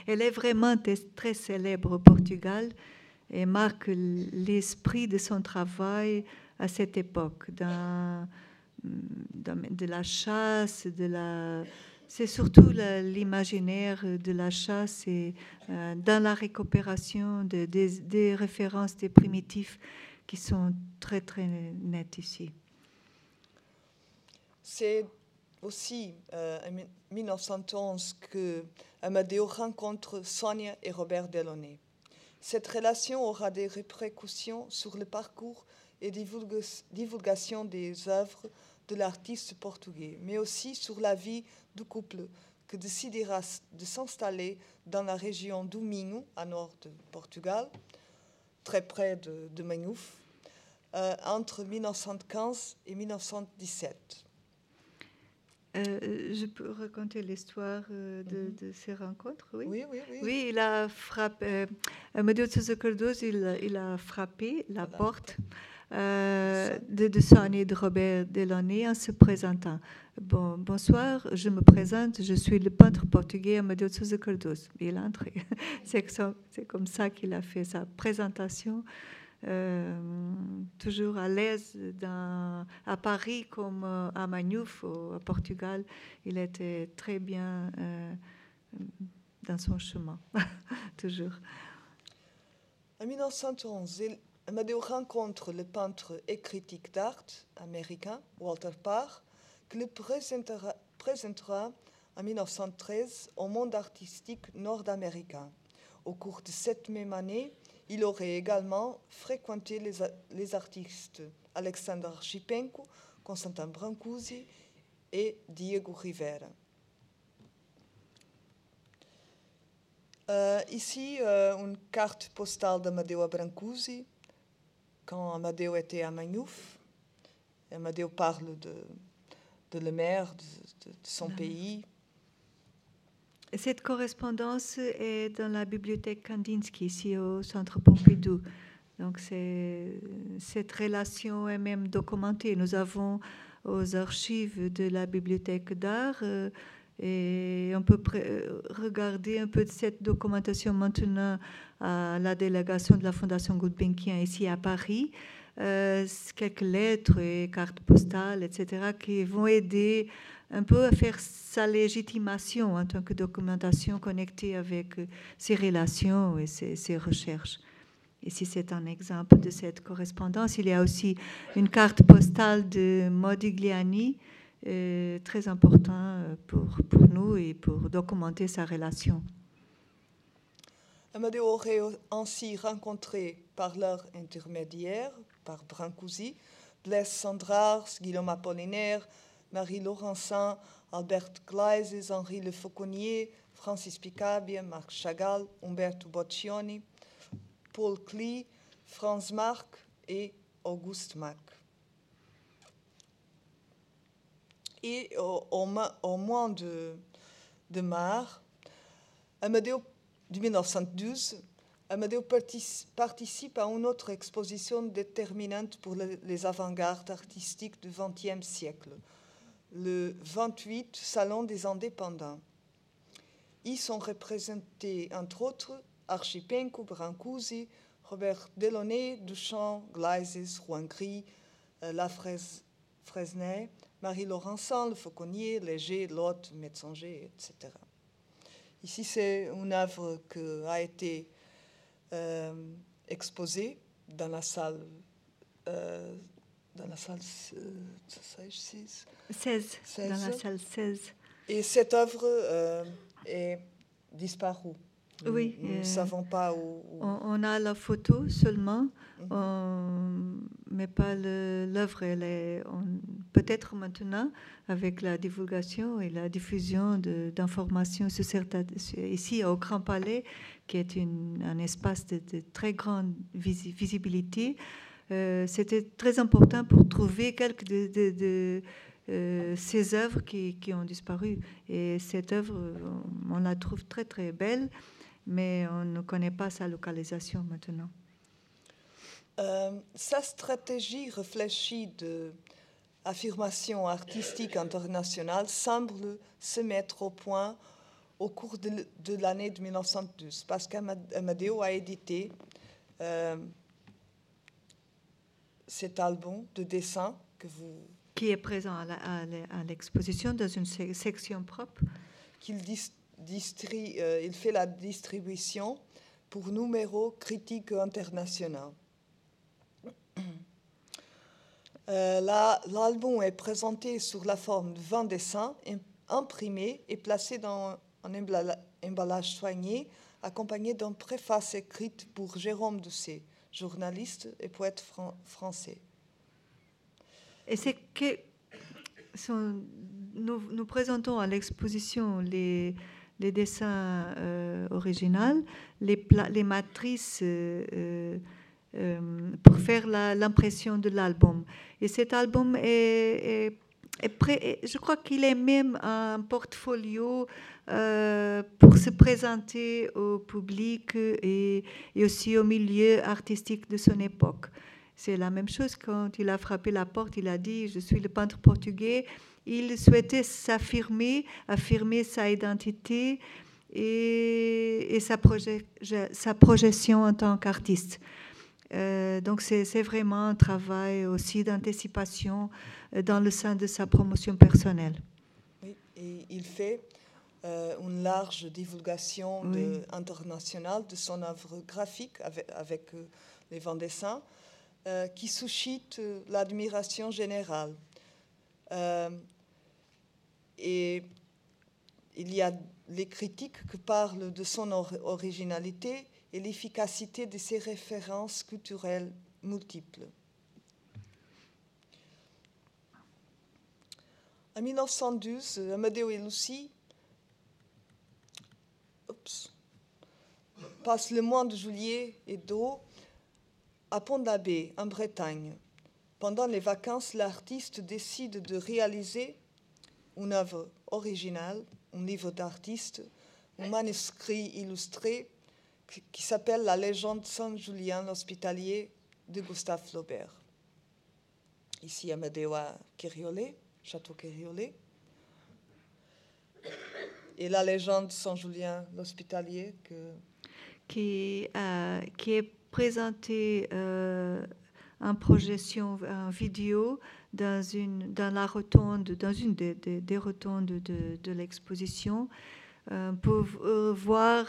Elle est vraiment très célèbre au Portugal et marque l'esprit de son travail à cette époque, dans, de la chasse. C'est surtout l'imaginaire de la chasse et euh, dans la récupération de- des, références des primitifs qui sont très très nettes ici. Aussi euh, en mi- 1911 que Amadeo rencontre Sonia et Robert Delaunay. Cette relation aura des répercussions sur le parcours et divulga- divulgation des œuvres de l'artiste portugais, mais aussi sur la vie du couple que décidera de s'installer dans la région do Minho, à nord de Portugal, très près de, de euh, entre 1915 et 1917. Euh, je peux raconter l'histoire euh, de, de ces rencontres, oui? Oui, oui, oui. Oui, il a frappé. Euh, il, a- il a frappé la Voilà. porte euh, de, de Sonia et de Robert Delaunay en se présentant. Bon, bonsoir, je me présente, je suis le peintre portugais Amadeo de Sousa. Il est entré. [laughs] C'est comme ça qu'il a fait sa présentation. Euh, toujours à l'aise à Paris comme euh, à Manhouf, au- Portugal. Il était très bien euh, dans son chemin, [laughs] toujours. En 1911, il- Amadeo rencontre le peintre et critique d'art américain Walter Parr, qui le présentera en 1913 au monde artistique nord-américain. Au cours de cette même année, il aurait également fréquenté les, artistes Alexander Shipenko, Constantin Brancusi et Diego Rivera. Euh, ici, euh, une carte postale d'Amadeo Brancusi, quand Amadeo était à Manhouf. Amadeo parle de, de la mer, de, de son pays. Cette correspondance est dans la bibliothèque Kandinsky, ici au Centre Pompidou. Donc cette relation est même documentée. Nous avons aux archives de la bibliothèque d'art euh, et on peut regarder un peu de cette documentation maintenant à la délégation de la Fondation Gulbenkian ici à Paris. Euh, quelques lettres et cartes postales, etc., qui vont aider un peu à faire sa légitimation en tant que documentation connectée avec ses relations et ses, recherches. Ici, c'est un exemple de cette correspondance. Il y a aussi une carte postale de Modigliani, euh, très important euh, pour, pour nous et pour documenter sa relation. Amadeo aurait ainsi rencontré par leur intermédiaire, par Brancusi, Blaise Sandrars, Guillaume Apollinaire, Marie Laurencin, Albert Gleises, Henri Le Fauconnier, Francis Picabia, Marc Chagall, Umberto Boccioni, Paul Klee, Franz Marc et Auguste Mack. Et au, moins de, de Mar, Amadeo de 1912, Amadeo participe à une autre exposition déterminante pour les avant-gardes artistiques du XXe siècle, le 28 Salon des indépendants. Y sont représentés, entre autres, Archipenko, Brancusi, Robert Delaunay, Duchamp, Gleises, Juan Gris, Fresnay, Marie Laurencin, Le Fauconnier, Léger, Lotte, Metzinger, etc. Ici, c'est une œuvre qui a été euh, exposée dans la salle euh, dans la salle 16. 16, dans la salle 16. Et cette œuvre euh, est disparue. Oui. Nous ne savons pas où. On, a la photo seulement, mhm. mais pas l'œuvre. Peut-être maintenant avec la divulgation et la diffusion d'informations ici au Grand Palais, qui est une, un espace de, de très grande visibilité. Euh, c'était très important pour trouver quelques de, euh, ces œuvres qui, ont disparu. Et cette œuvre, on, la trouve très très belle, mais on ne connaît pas sa localisation maintenant. Euh, sa stratégie réfléchie d'affirmation artistique internationale semble se mettre au point au cours de, de l'année 1912, parce qu'Amadeo a édité cet album de dessin que vous... Qui est présent à l'exposition dans une section propre. Qu'il euh, il fait la distribution pour numéro critique international. [clears throat] Euh, L'album est présenté sous la forme de 20 dessins imprimés et placés dans un emballage soigné, accompagné d'une préface écrite pour Jérôme Doucet journaliste et poète français. Et c'est que nous, présentons à l'exposition les, dessins euh, originaux, les, matrices euh, euh, pour faire l'impression de l'album. Et cet album est je crois qu'il est même un portfolio euh, pour se présenter au public et, aussi au milieu artistique de son époque. C'est la même chose quand il a frappé la porte, il a dit Je suis le peintre portugais. Il souhaitait s'affirmer, affirmer sa identité et, sa, projection en tant qu'artiste. Euh, donc c'est vraiment un travail aussi d'anticipation dans le sein de sa promotion personnelle. Oui, et il fait euh, une large divulgation internationale de son œuvre graphique avec, les vents dessins qui suscite l'admiration générale. et il y a les critiques qui parlent de son originalité et l'efficacité de ses références culturelles multiples. En 1912, Amadeo et Lucie passent le mois de juillet et d'août à Pont-l'Abbé, en Bretagne. Pendant les vacances, l'artiste décide de réaliser une œuvre originale, un livre d'artiste, un manuscrit illustré qui s'appelle La légende Saint-Julien l'Hospitalier de Gustave Flaubert. Ici à Medewa Kériolet, Château Kériolet. Et la légende Saint-Julien l'Hospitalier que... qui, euh, qui est présentée euh, en projection, en vidéo dans, une, dans la rotonde, dans une des, des, des rotondes de, de l'exposition euh, pour voir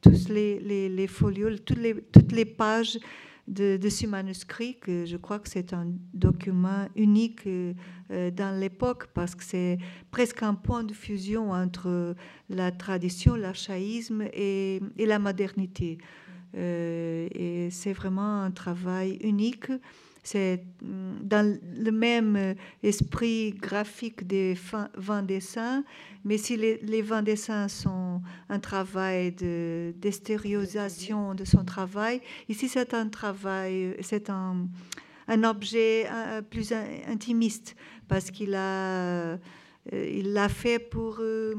tous les, les, les, folios, toutes les, toutes les pages de, ce manuscrit, que je crois que c'est un document unique dans l'époque, parce que c'est presque un point de fusion entre la tradition, l'archaïsme et, et, la modernité. Euh, et c'est vraiment un travail unique c'est mm, dans le même esprit graphique des 20 dessins, mais si les, les 20 dessins sont un travail d'extériorisation de, de, son travail, ici c'est un travail, c'est un, un, objet plus intimiste, parce qu'il a, euh, il l'a fait pour euh,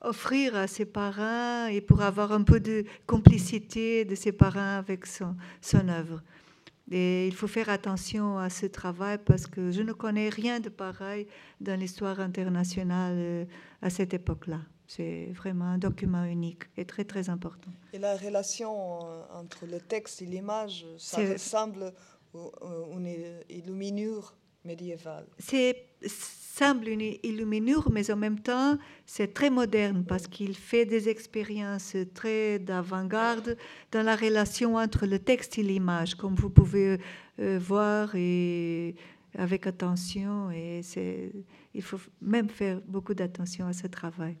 offrir à ses parents et pour avoir un peu de complicité de ses parents avec son, son œuvre. Et il faut faire attention à ce travail parce que je ne connais rien de pareil dans l'histoire internationale euh, à cette époque-là. C'est vraiment un document unique et très très important. Et la relation euh, entre le texte et l'image, ça ressemble à une illuminure médiévale. C'est semble une illuminure, mais en même temps, c'est très moderne parce qu'il fait des expériences très d'avant-garde dans la relation entre le texte et l'image, comme vous pouvez euh, voir et avec attention. Et il faut même faire beaucoup d'attention à ce travail.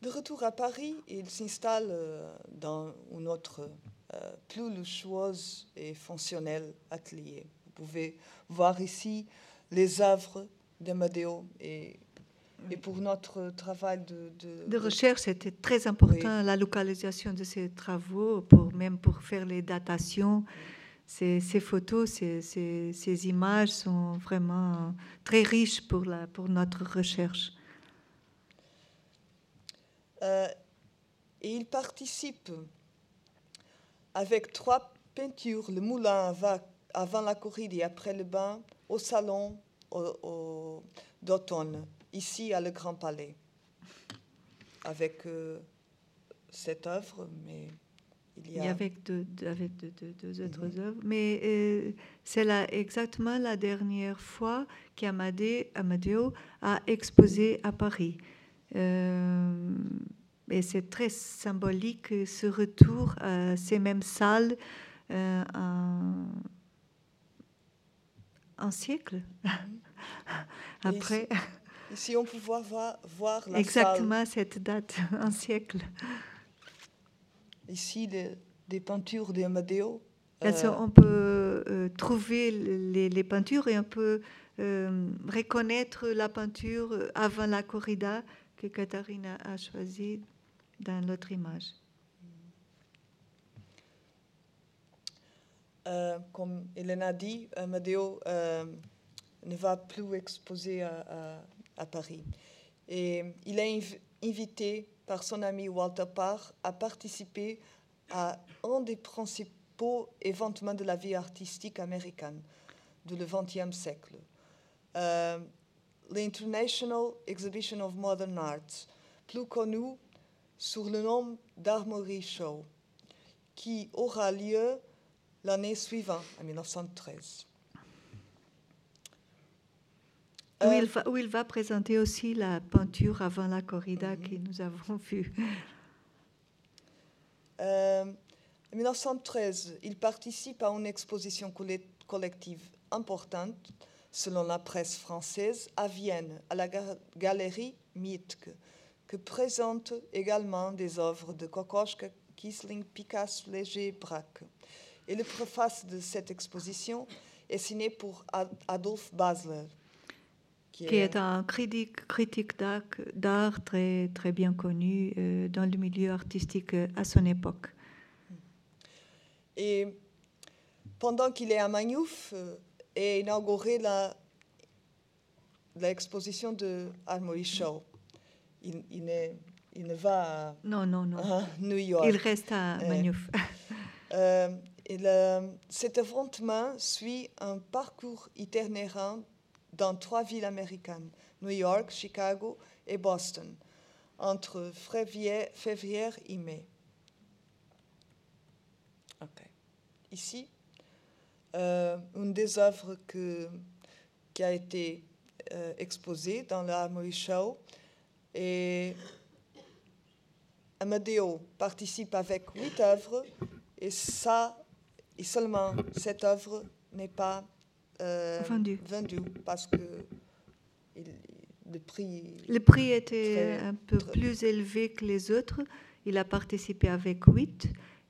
De retour à Paris, il s'installe euh, dans un autre, euh, plus luxueuse et fonctionnel atelier. Vous pouvez voir ici les œuvres d'Amadeo. Et, et pour notre travail de, de, de recherche, c'était très important oui. la localisation de ces travaux, pour, même pour faire les datations. Ces, ces photos, ces, ces, ces, images sont vraiment très riches pour, la, pour notre recherche. Euh, et il participe avec trois peintures, le moulin avant la corride et après le bain, au salon d'automne, ici à Le Grand Palais, avec euh, cette œuvre, mais il y a... Et avec deux, avec deux, deux, deux autres œuvres. Mais euh, c'est exactement la dernière fois qu'Amadeo a exposé à Paris. Euh, et c'est très symbolique ce retour à ces mêmes salles euh, un siècle [laughs] après. Ici, ici, on peut voir, voir la Exactement salle. cette date, [laughs] un siècle. Ici, les, des peintures d'Amadeo. Euh, on peut euh, trouver les, les, peintures et on peut euh, reconnaître la peinture avant la corrida que Katharina a choisie dans l'autre image. Euh, comme Hélène a dit, Amadeo euh, ne va plus exposer à, Paris. Il est inv invité par son ami Walter Parr à participer à un des principaux événements de la vie artistique américaine du XXe siècle, euh, l'International Exhibition of Modern Arts, plus connu sous le nom d'Armory Show, qui aura lieu l'année suivante, en 1913. Où, euh, il va, où, il va, présenter aussi la peinture avant la corrida mm -hmm. que nous avons vue. Euh, en 1913, il participe à une exposition collective importante, selon la presse française, à Vienne, à la galerie Mietke, que présente également des œuvres de Kokoschka, Kiesling, Picasso, Léger Braque. Et le préface de cette exposition est signé pour Adolphe Basler. Qui, qui est, est, un critique, critique d'art très, très bien connu euh, dans le milieu artistique euh, à son époque. Et pendant qu'il est à Magnouf, euh, est inaugurée la l'exposition de Armory Show. Il, il, ne, il ne va à, Non, non, non. à New York. Il reste à Euh, Maniouf. Euh, et le- cet événement suit un parcours itinérant dans trois villes américaines, New York, Chicago et Boston, entre février, février et mai. Ici, euh, une des œuvres que- qui a été euh, exposée dans le Armory Show et Amadeo participe avec huit œuvres et ça, et seulement cette œuvre n'est pas euh, Vendue. vendue parce que il- le prix. Le prix était Très- un peu très- plus élevé que les autres. Il a participé avec huit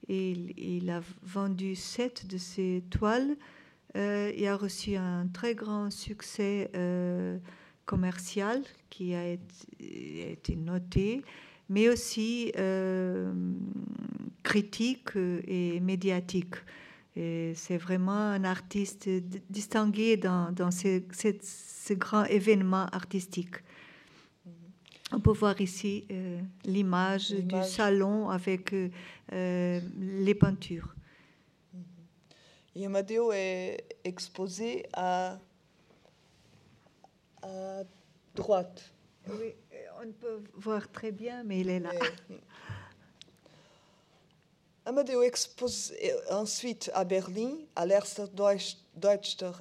et il, il a vendu sept de ses toiles. Euh, il a reçu un très grand succès euh, commercial qui a été, a été noté, mais aussi euh, critique et médiatique. Et C'est vraiment un artiste distingué dans, dans ce, ce- ce grand événement artistique. On peut voir ici euh, l'image du salon avec euh, euh, les peintures. Et Amadeo est exposé à, à droite. Oui, on peut voir très bien, mais il est là. Mais- Amadeo expose euh, ensuite à Berlin, à l'Erster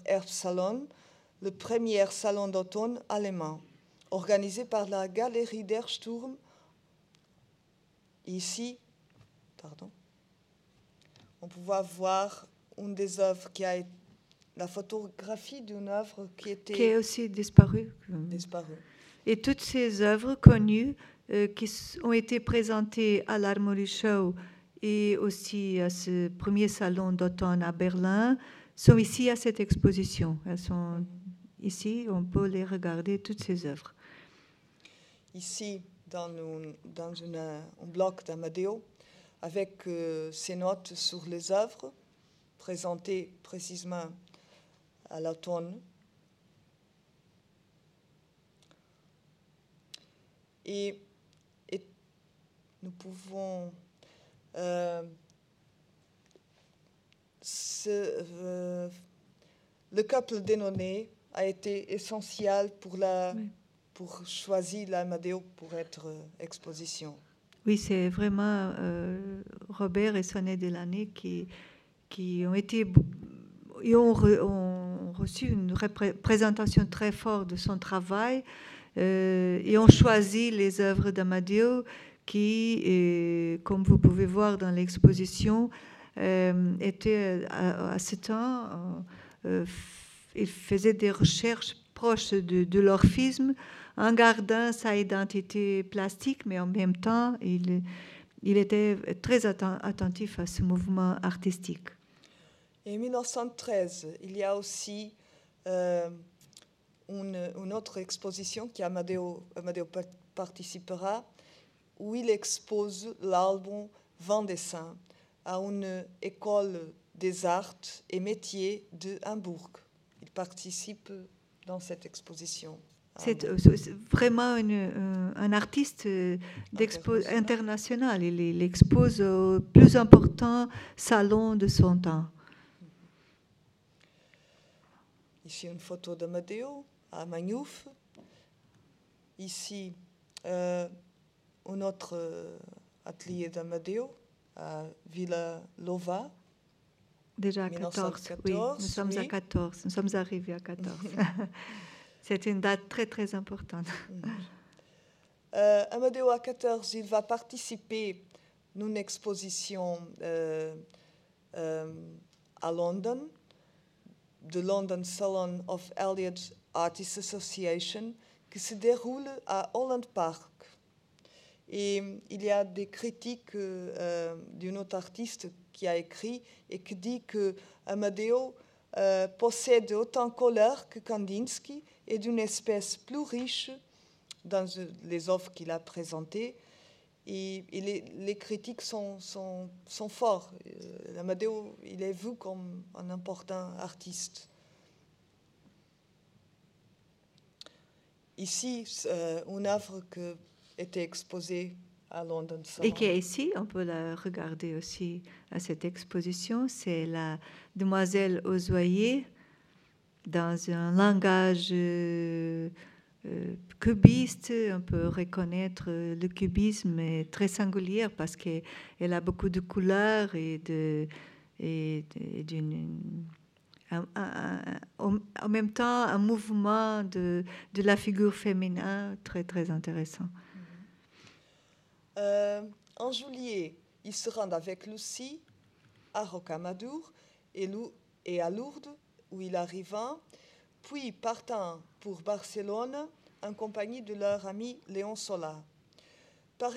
Herbstsalon, le premier salon d'automne allemand, organisé par la Galerie der Sturm. Ici, pardon, on pouvait voir une des œuvres qui a été la photographie d'une œuvre qui était qui est aussi disparu. disparue. Et toutes ces œuvres connues euh, qui ont été présentées à l'Armory Show et aussi à ce premier salon d'automne à Berlin sont ici à cette exposition. Elles sont ici, on peut les regarder, toutes ces œuvres. ici dans, un, bloc d'Amadeo avec euh, ses notes sur les œuvres présentées précisément à l'automne. Et nous pouvons... euh, ce, euh, le couple dénommé a été essentiel pour la, Oui. pour choisir l'Amadeo pour être euh, exposition. Oui, c'est vraiment euh, Robert et son aide de l'année qui, qui ont été et ont, re- ont reçu une représentation très forte de son travail euh, et ont choisi les œuvres d'Amadeo qui, euh, comme vous pouvez voir dans l'exposition, euh, étaient à, à ce temps, euh, euh, ils faisaient des recherches proches de, de l'orphisme en gardant sa identité plastique, mais en même temps, il, était très atten- attentif à ce mouvement artistique. En 1913, il y a aussi euh, une, autre exposition qui Amadeo, Amadeo par- participera, où il expose l'album Vent dessin à une école des arts et métiers de Hambourg. Il participe dans cette exposition. C'est euh, vraiment une- euh, un artiste euh, international. Il, il expose au plus important salon de son temps. Ici une photo d'Amadeo à Magnouf. Ici euh, un autre euh, atelier d'Amadeo à Villa Lova. Déjà à 14, oui. Nous 1914, sommes à oui. 14. Nous sommes arrivés à 14. [laughs] C'est une date très, très importante. Euh, Amadeo à 14, il va participer à une exposition euh, euh, à London, de London Salon of Elliot Artists Association, qui se déroule à Holland Park. Et il y a des critiques euh, d'un autre artiste qui a écrit et qui dit que Amadeo euh, possède autant de couleurs que Kandinsky et d'une espèce plus riche dans euh, les offres qu'il a présentées. Et, les, critiques sont, sont, sont forts. Euh, Amadeo, il est vu comme un important artiste. ici, euh, une œuvre qui était exposée à London. Et qui est ici, on peut la regarder aussi à cette exposition, c'est la demoiselle Ozoyer dans un langage euh, euh, cubiste. On peut reconnaître le cubisme est très singulier parce qu'elle a beaucoup de couleurs et d'une en même temps un mouvement de, de, la figure féminin très très intéressant. Euh, en juillet, il se rend avec Lucie à Rocamadour et, à Lourdes, où il arriva, puis partant pour Barcelone en compagnie de leur ami Léon Sola. Par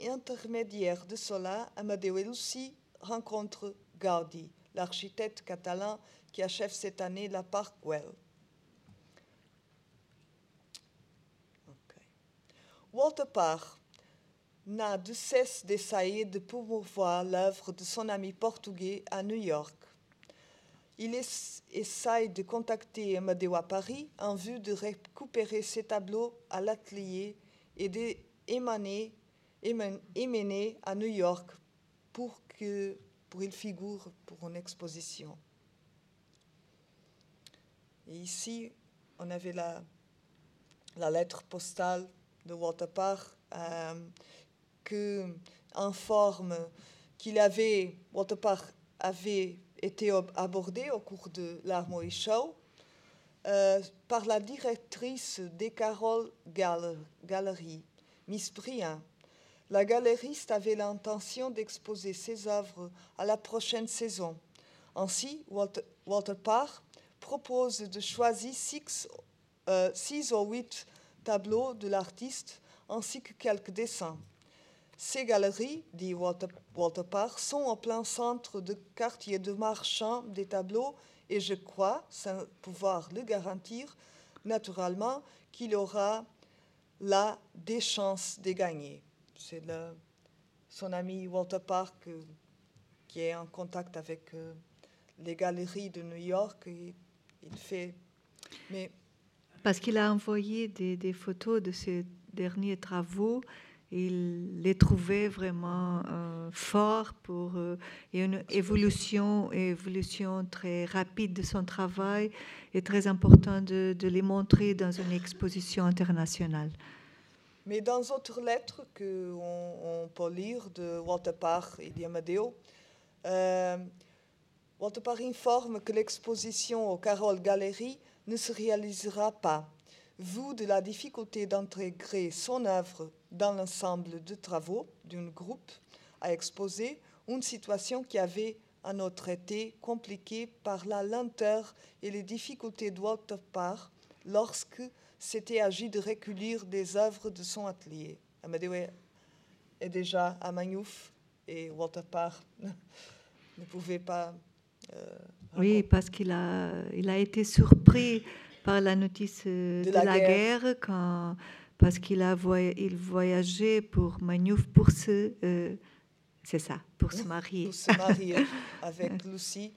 intermédiaire de Sola, Amadeo et Lucie rencontrent Gaudi, l'architecte catalan qui achève cette année la Parc Güell. Walter Parr n'a de cesse d'essayer de promouvoir l'œuvre de son ami portugais à New York. Il essaye de contacter Amadeo à Paris en vue de récupérer ses tableaux à l'atelier et d'émaner à New York pour que pour figure pour une exposition. Et ici, on avait la, la lettre postale de Walter Parr euh, que informe qu'il avait, Walter Parr avait été abordé au cours de l'Armory Show euh, par la directrice des Carol Gallery, Miss Brian, la galeriste avait l'intention d'exposer ses œuvres à la prochaine saison. Ainsi, Walter, Parr propose de choisir euh, six ou huit tableaux de l'artiste ainsi que quelques dessins. Ces galeries, dit Walter, Walter Parr, sont en plein centre du quartier de marchands des tableaux et je crois, sans pouvoir le garantir, naturellement, qu'il aura là des chances de gagner c'est son ami Walter Park qui est en contact avec euh, les galeries de New York. Et il fait. Mais parce qu'il a envoyé des, photos de ses derniers travaux. Il les trouvait vraiment euh, forts pour une évolution, évolution très rapide de son travail et très important de, les montrer dans une exposition internationale. Mais dans d'autres lettres qu'on on peut lire de Walter Parr et d'Amadeo, euh, Walter Parr informe que l'exposition au Carole Gallery ne se réalisera pas, vu de la difficulté d'intégrer son œuvre dans l'ensemble de travaux d'un groupe à exposer, une situation qui avait à notre été compliquée par la lenteur et les difficultés de Walter Parr lorsque s'était agi de recueillir des œuvres de son atelier. Amadeo est déjà à Magnouf et Walter Parr [laughs] ne pouvait pas. Euh, oui, parce qu'il a, il a été surpris par la notice euh, de, la, guerre. quand, parce qu'il a il voyageait pour Magnouf pour se. Euh, c'est ça, pour se marier. Pour se marier [laughs] avec Lucie.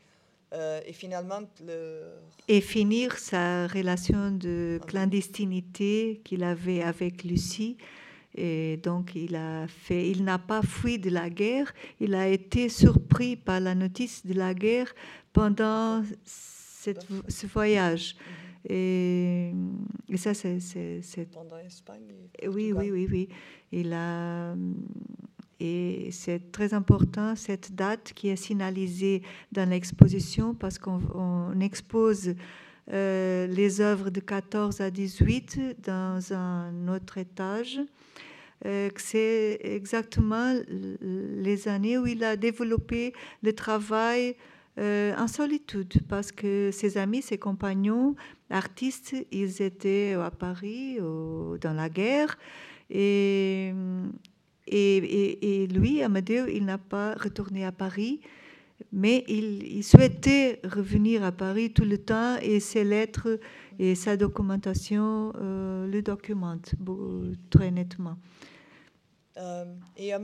Euh, et finalement le... et finir sa relation de clandestinité qu'il avait avec Lucie. Et donc il a fait, il n'a pas fui de la guerre. Il a été surpris par la notice de la guerre pendant cette, ce voyage. Mhm. Et, et, ça, c'est, pendant l'Espagne. Oui, oui, oui, oui. Il a et c'est très important cette date qui est signalisée dans l'exposition parce qu'on expose euh, les œuvres de 14 à 18 dans un autre étage. Euh, c'est exactement les années où il a développé le travail euh, en solitude parce que ses amis, ses compagnons, artistes, ils étaient à Paris dans la guerre et et, lui, Amadeo, il n'a pas retourné à Paris, mais il, souhaitait revenir à Paris tout le temps et ses lettres et sa documentation euh, le documentent très nettement. Euh, et à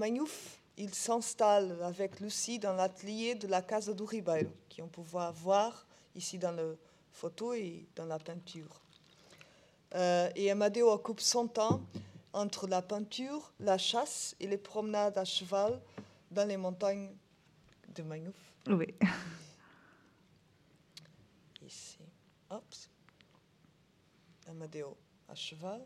il s'installe avec Lucie dans l'atelier de la Casa do Ribeiro, qu'on peut voir ici dans la photo et dans la peinture. Euh, et Amadeo occupe son temps entre la peinture, la chasse et les promenades à cheval dans les montagnes de Magnouf. Oui. Ici. Hop. Amadeo à cheval.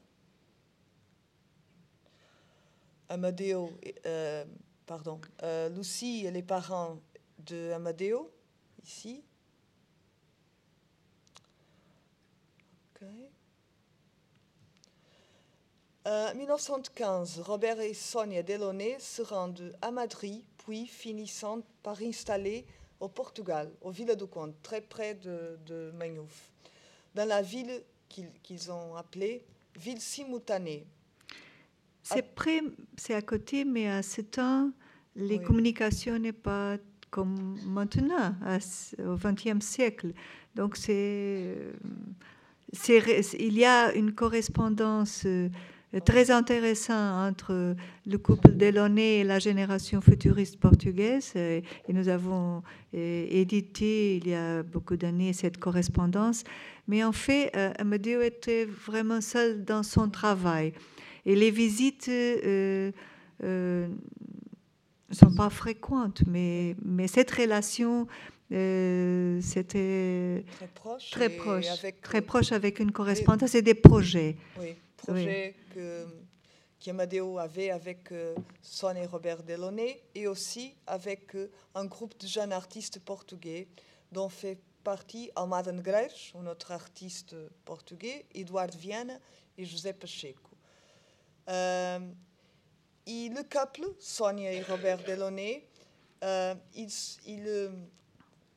Amadeo, euh, pardon, euh, Lucie et les parents de Amadeo, ici. Ok. Euh, 1915, Robert et Sonia Delaunay se rendent à Madrid, puis finissant par installer au Portugal, au Villa do Conde, très près de, de Magnouf, dans la ville qu'ils ont appelée ville simultanée. C'est près, c'est à côté, mais à ce temps, les Oui. communications n'est pas comme maintenant, au XXe siècle. Donc c'est, il y a une correspondance euh, très intéressante entre le couple Delaunay et la génération futuriste portugaise. Et, nous avons euh, édité il y a beaucoup d'années cette correspondance. Mais en fait, euh, Amadeo était vraiment seul dans son travail. Et les visites euh, euh, ne sont pas fréquentes, mais, mais cette relation, euh, c'était Très proche. très proche, avec, très euh, proche avec une correspondance et des projets. Oui, projet que qu'Amadeo avait avec euh, et Robert Delaunay et aussi avec euh, un groupe de jeunes artistes portugais dont fait partie Almada Negreiros, un autre artiste portugais, Eduardo Viana et José Pacheco. Et le couple, Sonia et Robert Delaunay, euh, ils, ils, euh,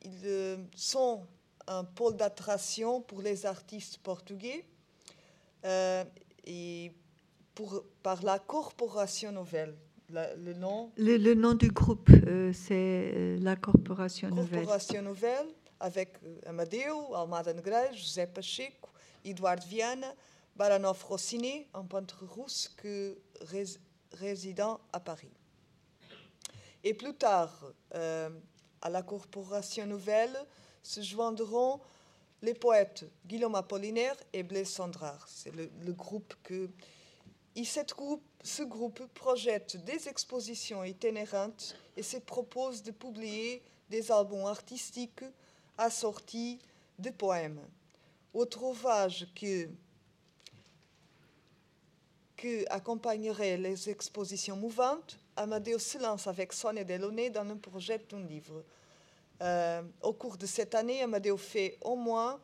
ils, euh, sont un pôle d'attraction pour les artistes portugais euh, et pour, par la Corporation Nouvelle. La- le nom? Le, le nom du groupe, euh, c'est la Corporation Nouvelle. Corporation Nouvelle avec Amadeo, Almada Negreiros, José Pacheco, Eduardo Viana, Baranov Rossini, un peintre russe que résidant à Paris. Et plus tard, euh, à la Corporation Nouvelle se joindront les poètes Guillaume Apollinaire et Blaise Sandrard. C'est le, le groupe que. Et cette groupe, ce groupe projette des expositions itinérantes et se propose de publier des albums artistiques assortis de poèmes. Autre ouvrage que, accompagnerait les expositions mouvantes, Amadeo se lance avec Sonia Delaunay dans un projet d'un livre. Euh, au cours de cette année, Amadeo fait au moins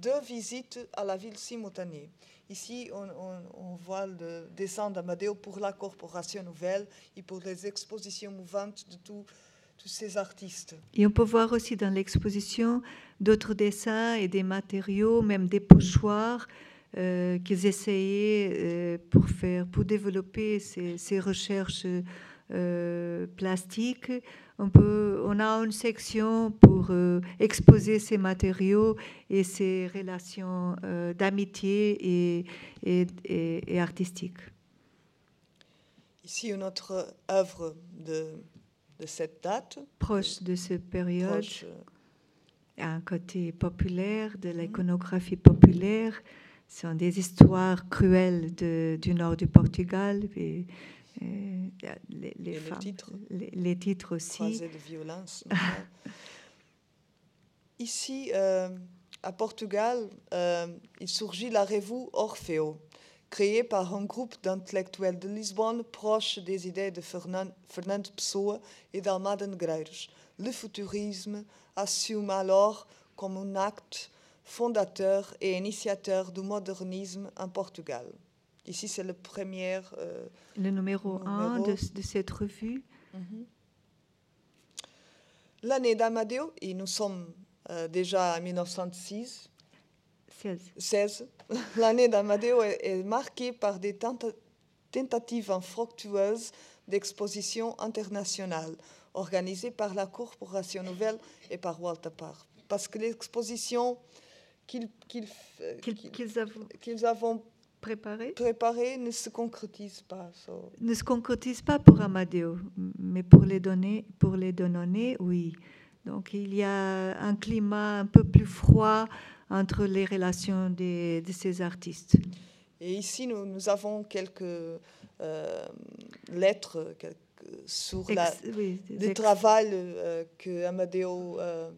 deux visites à la ville simultanée. Ici, on, on- voit le dessin d'Amadeo pour la Corporation Nouvelle et pour les expositions mouvantes de tous ces artistes. Et on peut voir aussi dans l'exposition d'autres dessins et des matériaux, même des pochoirs euh, qu'ils essayaient euh, pour faire, pour développer ces, ces recherches euh, plastiques. On, peut, on a une section pour exposer ces matériaux et ces relations d'amitié et, et, et- et artistiques. Ici, une autre œuvre de, de cette date. Proche de cette période. proche, un côté populaire, de l'iconographie populaire. Ce sont des histoires cruelles de- du nord du Portugal. Et, et les, Et titres les, les titres aussi. de violence. [laughs] Ici, euh, à Portugal, euh, il surgit la revue Orfeo, créée par un groupe d'intellectuels de Lisbonne proches des idées de Fernan- Fernando Pessoa et d'Almada Negreiros. Le futurisme assume alors comme un acte fondateur et initiateur du modernisme en Portugal. Ici, c'est le premier euh, Le numéro 1 de, cette revue. L'année d'Amadeo, et nous sommes euh, déjà en 1906, 16. 16, l'année d'Amadeo est, est marquée par des tenta- tentatives infructueuses d'exposition internationale organisées par la Corporation Nouvelle et par Walter Parr. Parce que l'exposition qu'ils qu'ils Qu'ils qu'ils- avons qu'ils avons préparé préparée ne se concrétise pas. So, ne se concrétise pas pour Amadeo, mais pour les données, pour les Delaunay, oui. Donc il y a un climat un peu plus froid entre les relations de ces artistes. Et ici, nous, nous avons quelques euh, lettres sur le travail euh, que Amadeo euh,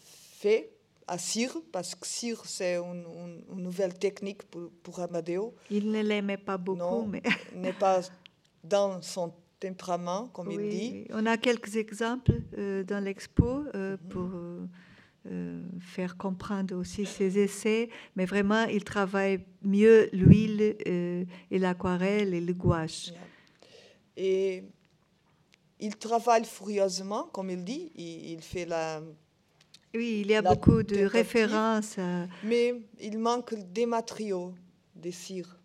fait à Cire, parce que Cire, c'est une, nouvelle technique pour, pour Amadeo. Il ne l'aimait pas beaucoup, mais... n'est pas dans son tempérament, comme il dit. On a quelques exemples dans l'expo mhm. pour euh, faire comprendre aussi ses essais, mais vraiment, il travaille mieux l'huile euh, et l'aquarelle et le gouache. Et il travaille furieusement, comme il dit, il, fait la... Oui, il y a beaucoup de références. Mais il manque des matériaux, des cires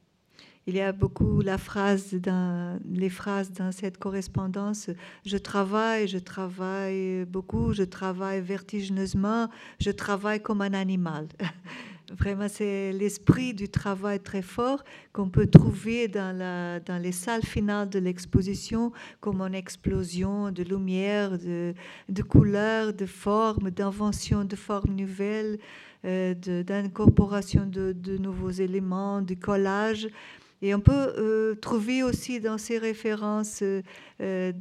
il y a beaucoup la phrase dans, les phrases dans cette correspondance. Je travaille, je travaille beaucoup, je travaille vertigineusement, je travaille comme un animal. [laughs] Vraiment, c'est l'esprit du travail très fort qu'on peut trouver dans, les salles finales de l'exposition comme une explosion de lumière, de, couleurs, de formes, d'invention de formes nouvelles, euh, d'incorporation de, nouveaux éléments, de collage. Et on peut euh, trouver aussi dans ses références, euh,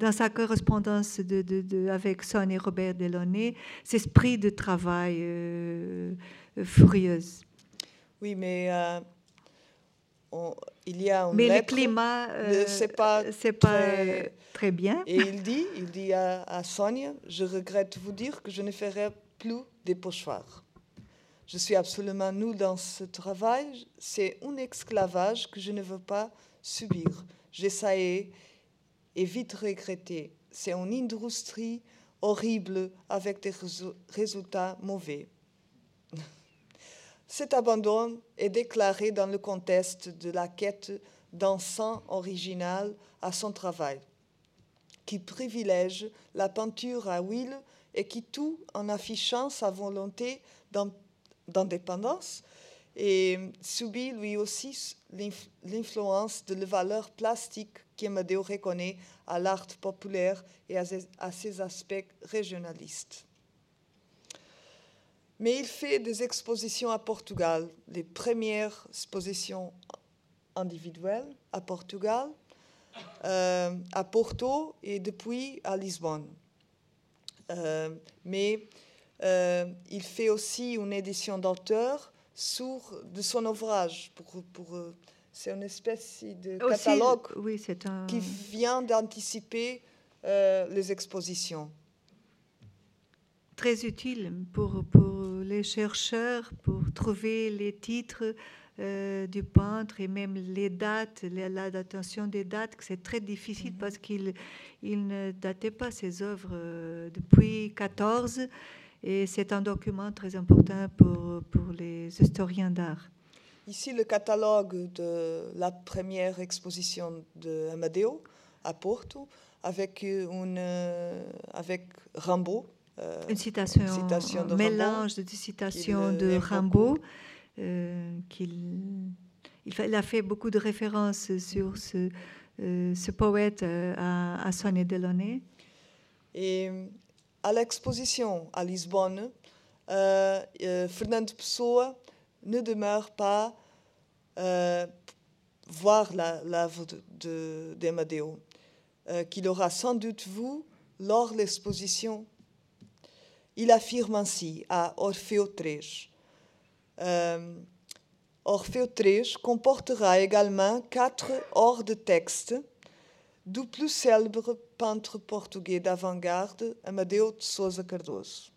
dans sa correspondance de, avec Son et Robert Delaunay, cet esprit de travail furieuse. Oui, mais il y a un Mais le climat, c'est pas, c'est pas très, bien. Et il dit, il dit à, à Sonia, je regrette vous dire que je ne ferai plus des pochoirs. Je suis absolument nulle dans ce travail. C'est un esclavage que je ne veux pas subir. J'essaie vite regretter. C'est une industrie horrible avec des résultats mauvais. [laughs] Cet abandon est déclaré dans le contexte de la quête d'un sang original à son travail, qui privilège la peinture à huile et qui tout en affichant sa volonté d'indépendance et subit lui aussi l'influence de la valeur plastique qu'Amadeo reconnaît à l'art populaire et à ses aspects régionalistes. Mais il fait des expositions à Portugal, les premières expositions individuelles à Portugal, euh, à Porto et depuis à Lisbonne. Euh, mais euh, il fait aussi une édition d'auteur sur de son ouvrage. Pour, pour c'est une espèce de catalogue oui, un... qui vient d'anticiper euh, les expositions. Très utile pour, pour les chercheurs, pour trouver les titres du peintre et même les dates, la, datation des dates, c'est très difficile mhm. parce qu'il il ne datait pas ses œuvres depuis 14 et c'est un document très important pour, pour les historiens d'art. Ici, le catalogue de la première exposition de Amadeo à Porto, avec, une, avec Rimbaud. Euh, une citation, un mélange de citations de Rimbaud. Euh, qu'il, il a fait beaucoup de références sur ce, euh, ce poète à, à Sonia Delaunay. Et à l'exposition à Lisbonne, euh, euh, Fernando Pessoa ne demeure pas euh, voir l'œuvre d'Amadeo, de, qu'il aura sans doute vu lors de l'exposition. Il affirme ainsi à Orfeo 3. Orfeo 3 comportera également quatre hors de texte du plus célèbre peintre portugais d'avant-garde, Amadeu de Souza Cardoso.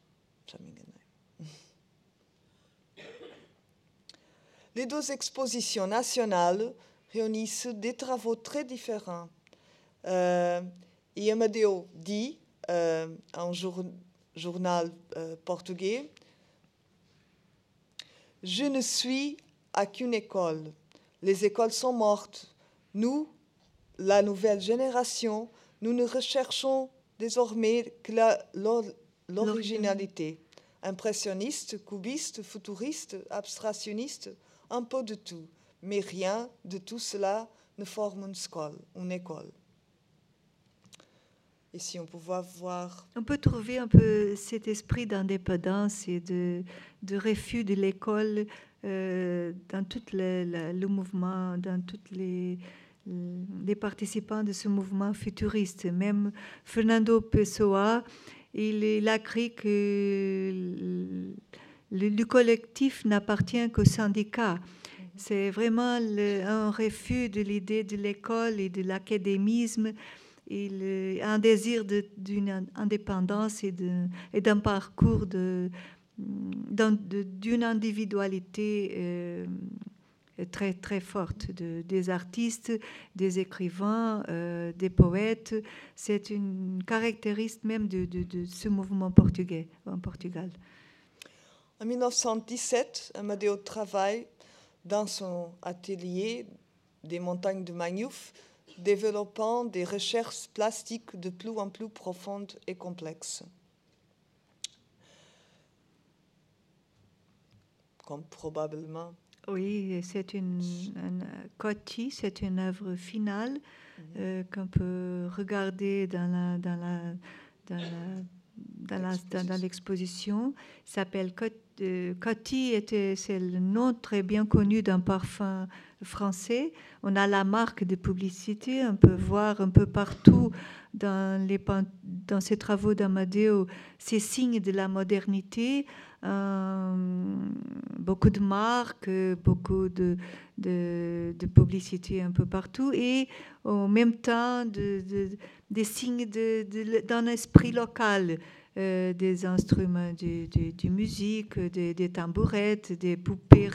Les deux expositions nationales réunissent des travaux très différents. Euh, dit, euh, un jour, journal euh, portugais, Je ne suis à qu'une école. Les écoles sont mortes. Nous, la nouvelle génération, nous ne recherchons désormais que l'originalité. Impressionniste, cubiste, futuriste, abstractionniste, un peu de tout. Mais rien de tout cela ne forme une école. Une école. Ici, on peut voir. On peut trouver un peu cet esprit d'indépendance et de, refus de l'école euh, dans tout le, mouvement, dans toutes les, les participants de ce mouvement futuriste. Même Fernando Pessoa, il, il a écrit que le, le collectif n'appartient qu'au syndicat. C'est vraiment un refus de l'idée de l'école et de l'académisme un désir d'une indépendance et d'un parcours d'une individualité euh, très très forte de, des artistes, des écrivains, euh, des poètes. C'est une caractéristique même de, ce mouvement portugais en Portugal. En 1917, Amadeo travaille dans son atelier des montagnes de Magnouf développant des recherches plastiques de plus en plus profondes et complexes. Comme probablement. Oui, c'est une, une c'est une œuvre finale mhm. euh, qu'on peut regarder dans la, dans la, dans la dans l'exposition s'appelle Coty. était c'est le nom très bien connu d'un parfum français. On a la marque de publicité, on peut voir un peu partout dans, les, dans ces travaux d'Amadeo ces signes de la modernité. Euh, beaucoup de marques, beaucoup de, de, publicité un peu partout et en même temps de, des signes d'un esprit local. Euh, des instruments de, musique, des, tambourettes, des poupées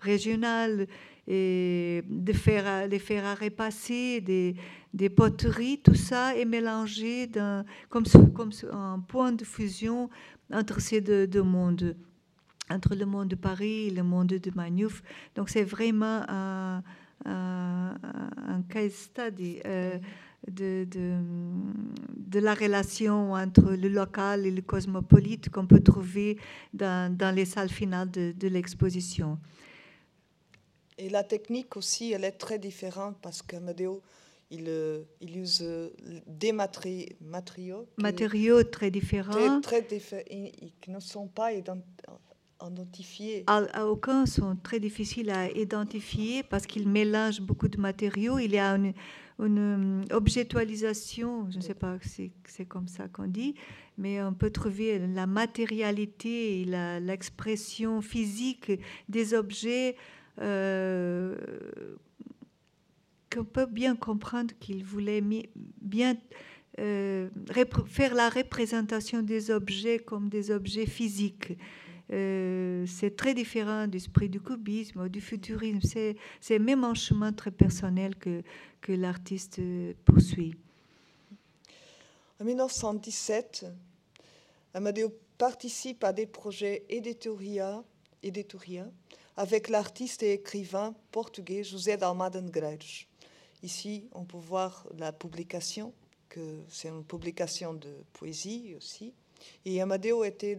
régionales, et de faire, les faire à repasser, des, poteries, tout ça est mélangé comme, comme un point de fusion entre ces deux, mondes, entre le monde de Paris et le monde de Maniouf. Donc c'est vraiment un, un, case study. Euh, de, de, de, la relation entre le local et le cosmopolite qu'on peut trouver dans, dans les salles finales de, de l'exposition. Et la technique aussi, elle est très différente parce qu'Amadeo, il, euh, il use euh, des matériaux. Matériaux très différents. Très, très qui ne sont pas identifiés. À, aucun sont très difficiles à identifier parce qu'il mélange beaucoup de matériaux. Il y a une, une euh, objectualisation, je ne sais pas si c'est comme ça qu'on dit, mais on peut trouver la matérialité et l'expression physique des objets euh, qu'on peut bien comprendre qu'il voulait bien euh, faire la représentation des objets comme des objets physiques. Euh, c'est très différent du esprit du cubisme ou du futurisme. C'est même un chemin très personnel que, que l'artiste poursuit. En 1917, Amadeo participe à des projets éditoriaux, avec l'artiste et écrivain portugais José d'Almada Negreiros. Ici, on peut voir la publication, que c'est une publication de poésie aussi. Et Amadeo était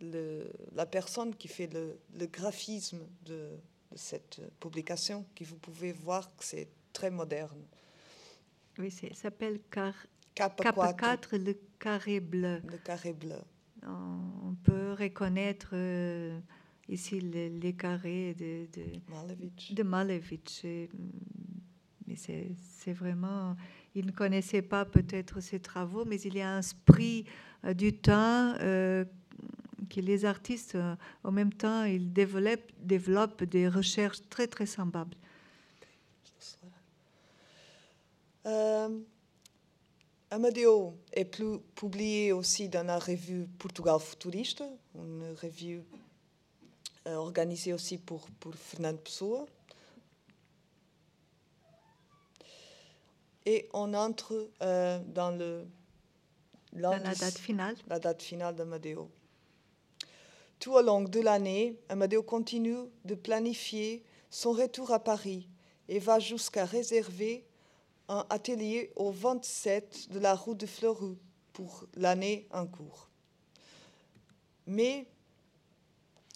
le, la personne qui fait le, graphisme de, cette publication, qui vous pouvez voir que c'est très moderne. Oui, ça s'appelle car, 4, le carré bleu. Le carré bleu. On peut reconnaître... Euh, ici les, carrés de, de Malevich. De Mais c'est vraiment. Il ne connaissait pas peut-être ses travaux, mais il y a un esprit euh, du temps euh, que les artistes, euh, en même temps, ils développent, développent des recherches très, très semblables. Amadeo est plus publié aussi dans la revue Portugal Futuriste, une revue euh, organisé aussi pour, pour Fernando Pessoa. Et on entre euh, dans le la date finale. La date finale d'Amadeo. Tout au long de l'année, Amadeo continue de planifier son retour à Paris et va jusqu'à réserver un atelier au 27 de la rue de Fleurus pour l'année en cours. Mais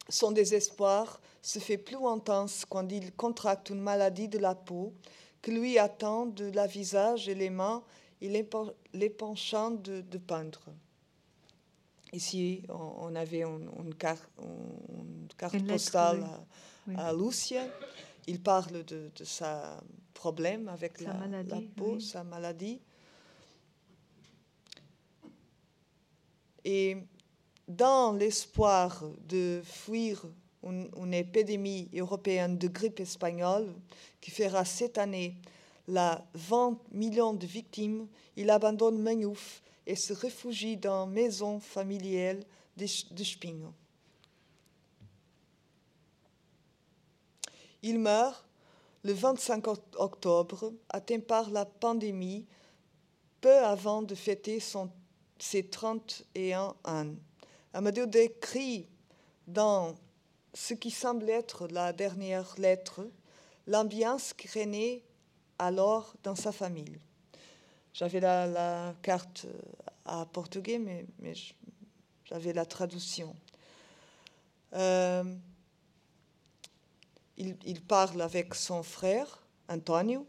son désespoir se fait plus intense quand il contracte une maladie de la peau qui lui atteint de la visage et les mains et les, penchants de, peindre. Ici, on, avait une, carte, postale à, Lucia. Il parle de, de sa problème avec la, peau, sa maladie. Et dans l'espoir de fuir une, épidémie européenne de grippe espagnole qui fera cette année la 20 millions de victimes, il abandonne Magnouf et se réfugie dans une maison familiale de, de Il meurt le 25 octobre, atteint par la pandémie, peu avant de fêter son, ses 31 ans. Amadou décrit dans ce qui semble être la dernière lettre l'ambiance qui alors dans sa famille. J'avais la, carte à portugais, mais, j'avais la traduction. Euh, il, parle avec son frère, Antonio,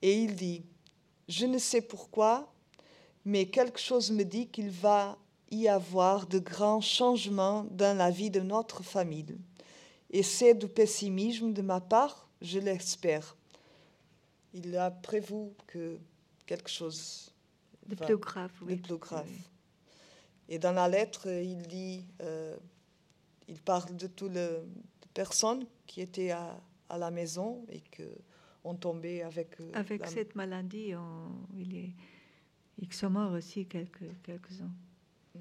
et il dit, je ne sais pourquoi, mais quelque chose me dit qu'il va y avoir de grands changements dans la vie de notre famille. Et c'est du pessimisme de ma part, je l'espère. Il a prévu que quelque chose de plus grave. De plus grave. Et dans la lettre, il dit, euh, il parle de toutes les personnes qui étaient à, à la maison et qui ont tombé avec. Euh, avec cette maladie, il est, ils sont morts aussi quelques quelques uns. Mm.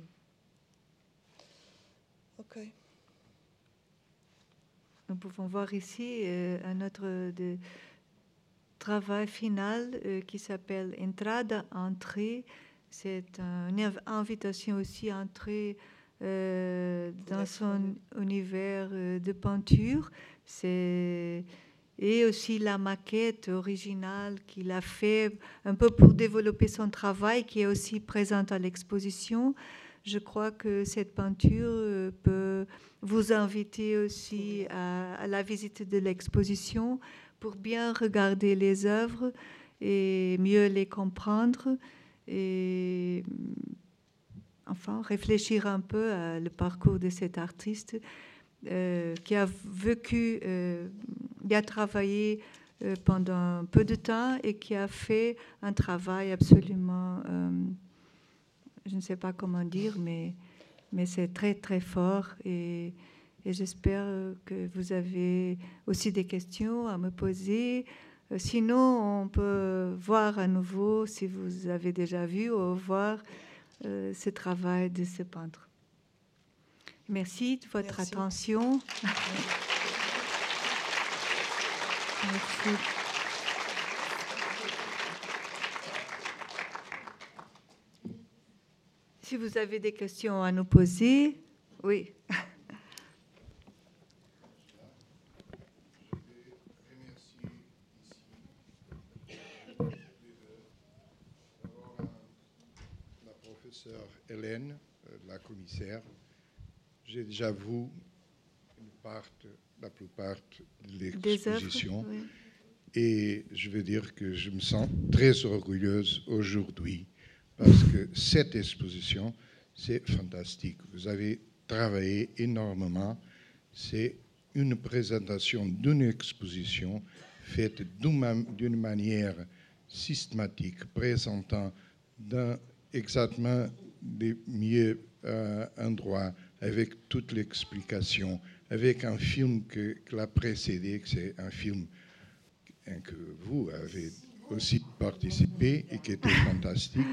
Ok. Nous pouvons voir ici euh, un autre de travail final euh, qui s'appelle Entrada, entrée. C'est une invitation aussi à entrer euh, dans son univers de peinture. C'est et aussi la maquette originale qu'il a fait un peu pour développer son travail, qui est aussi présente à l'exposition. Je crois que cette peinture euh, peut vous inviter aussi à, la visite de l'exposition pour bien regarder les œuvres et mieux les comprendre et enfin réfléchir un peu à le parcours de cet artiste euh, qui a vécu, euh, qui a travaillé euh, pendant peu de temps et qui a fait un travail absolument, je ne sais pas comment dire, mais, mais c'est très très fort et, et j'espère que vous avez aussi des questions à me poser. Sinon, on peut voir à nouveau, si vous avez déjà vu ou voir ce travail de ce peintre. Merci de votre attention. [laughs] Merci. Si vous avez des questions à nous poser, oui. [laughs] La professeure Hélène, euh, la commissaire, j'ai déjà vu la plupart de l'exposition. Et je veux dire que je me sens très orgueilleuse aujourd'hui parce que cette exposition, c'est fantastique. Vous avez travaillé énormément. C'est une présentation d'une exposition faite d'une manière systématique, présentant exactement les mieux euh, endroits avec toute l'explication, avec un film que, l'a précédé, que c'est un film que vous avez aussi participé et qui était [laughs] fantastique.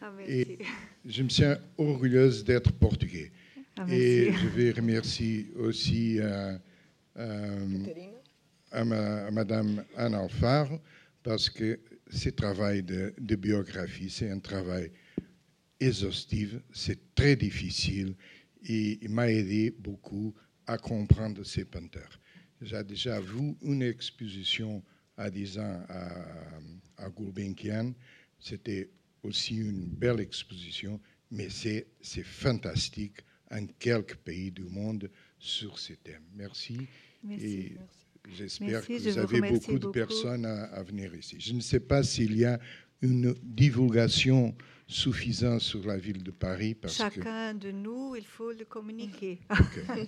Ah, et je me sens orgueilleuse d'être portugais. Ah, et je vais remercier aussi euh, euh, à, Madame Anne Alfaro parce que ce travail de, de biographie, c'est un travail exhaustif, c'est très difficile et il m'a aidé beaucoup à comprendre ces peinteurs. J'ai déjà vu une exposition à 10 ans à, à Gulbenkian. C'était aussi une belle exposition, mais c'est fantastique en quelques pays du monde sur ces thèmes. Merci. et j'espère que vous avez beaucoup de personnes à, à, venir ici. Je ne sais pas s'il y a une divulgation suffisante sur la ville de Paris parce Chacun de nous, il faut le communiquer.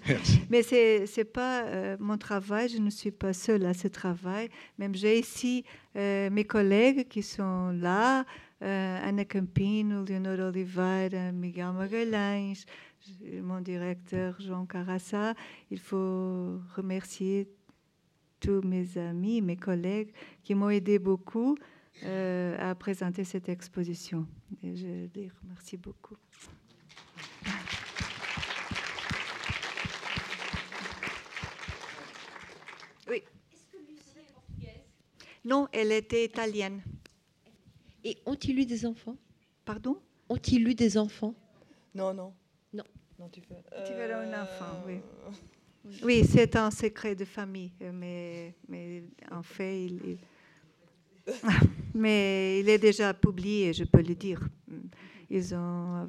merci. [laughs] Mais ce n'est pas euh, mon travail, je ne suis pas seule à ce travail. Même j'ai ici euh, mes collègues qui sont là, euh, Ana Campino, Leonor Oliveira, Miguel Magalhães, mon directeur Jean Carassa. Il faut remercier tous mes amis, mes collègues qui m'ont aidé beaucoup à présenter cette exposition. Et je les remercie beaucoup. Oui. Est-ce que Lucie est portugaise Non, elle était italienne. Et ont-ils eu des enfants? Pardon? Ont-ils eu des enfants? Non, non. Non. non tu veux, tu veux un enfant, oui. [laughs] Oui, c'est un secret de famille, mais, mais en fait, il, [laughs] mais il est déjà publié, je peux le dire. Ils ont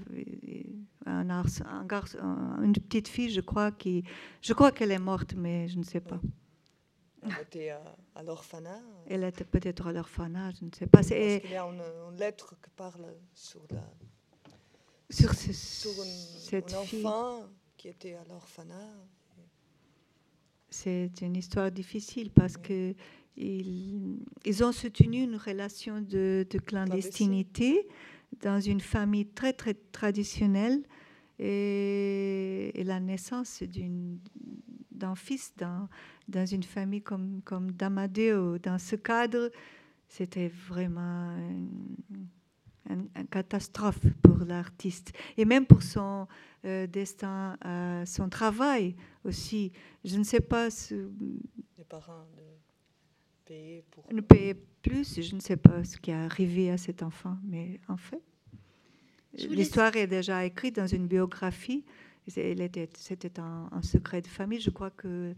un, un, une petite fille, je crois, qui, je crois qu'elle est morte, mais je ne sais pas. Elle était à, l'orphanat. Elle était peut-être à l'orphanat, je ne sais pas. Il y a une, lettre qui parle sur la sur, ce, sur une, cette enfant qui était à l'orphanat. C'est une histoire difficile parce que ils, ils, ont soutenu une relation de, clandestinité dans une famille très très traditionnelle et, la naissance d'un fils dans, dans une famille comme, comme Damadeo. Dans ce cadre, c'était vraiment une, catastrophe pour l'artiste et même pour son euh, destin, euh, son travail aussi. Je ne sais pas. Si, Les parents payer pour. Ne payer plus, je ne sais pas ce qui est arrivé à cet enfant, mais en fait, l'histoire est déjà écrite dans une biographie. C'était un, secret de famille. Je crois que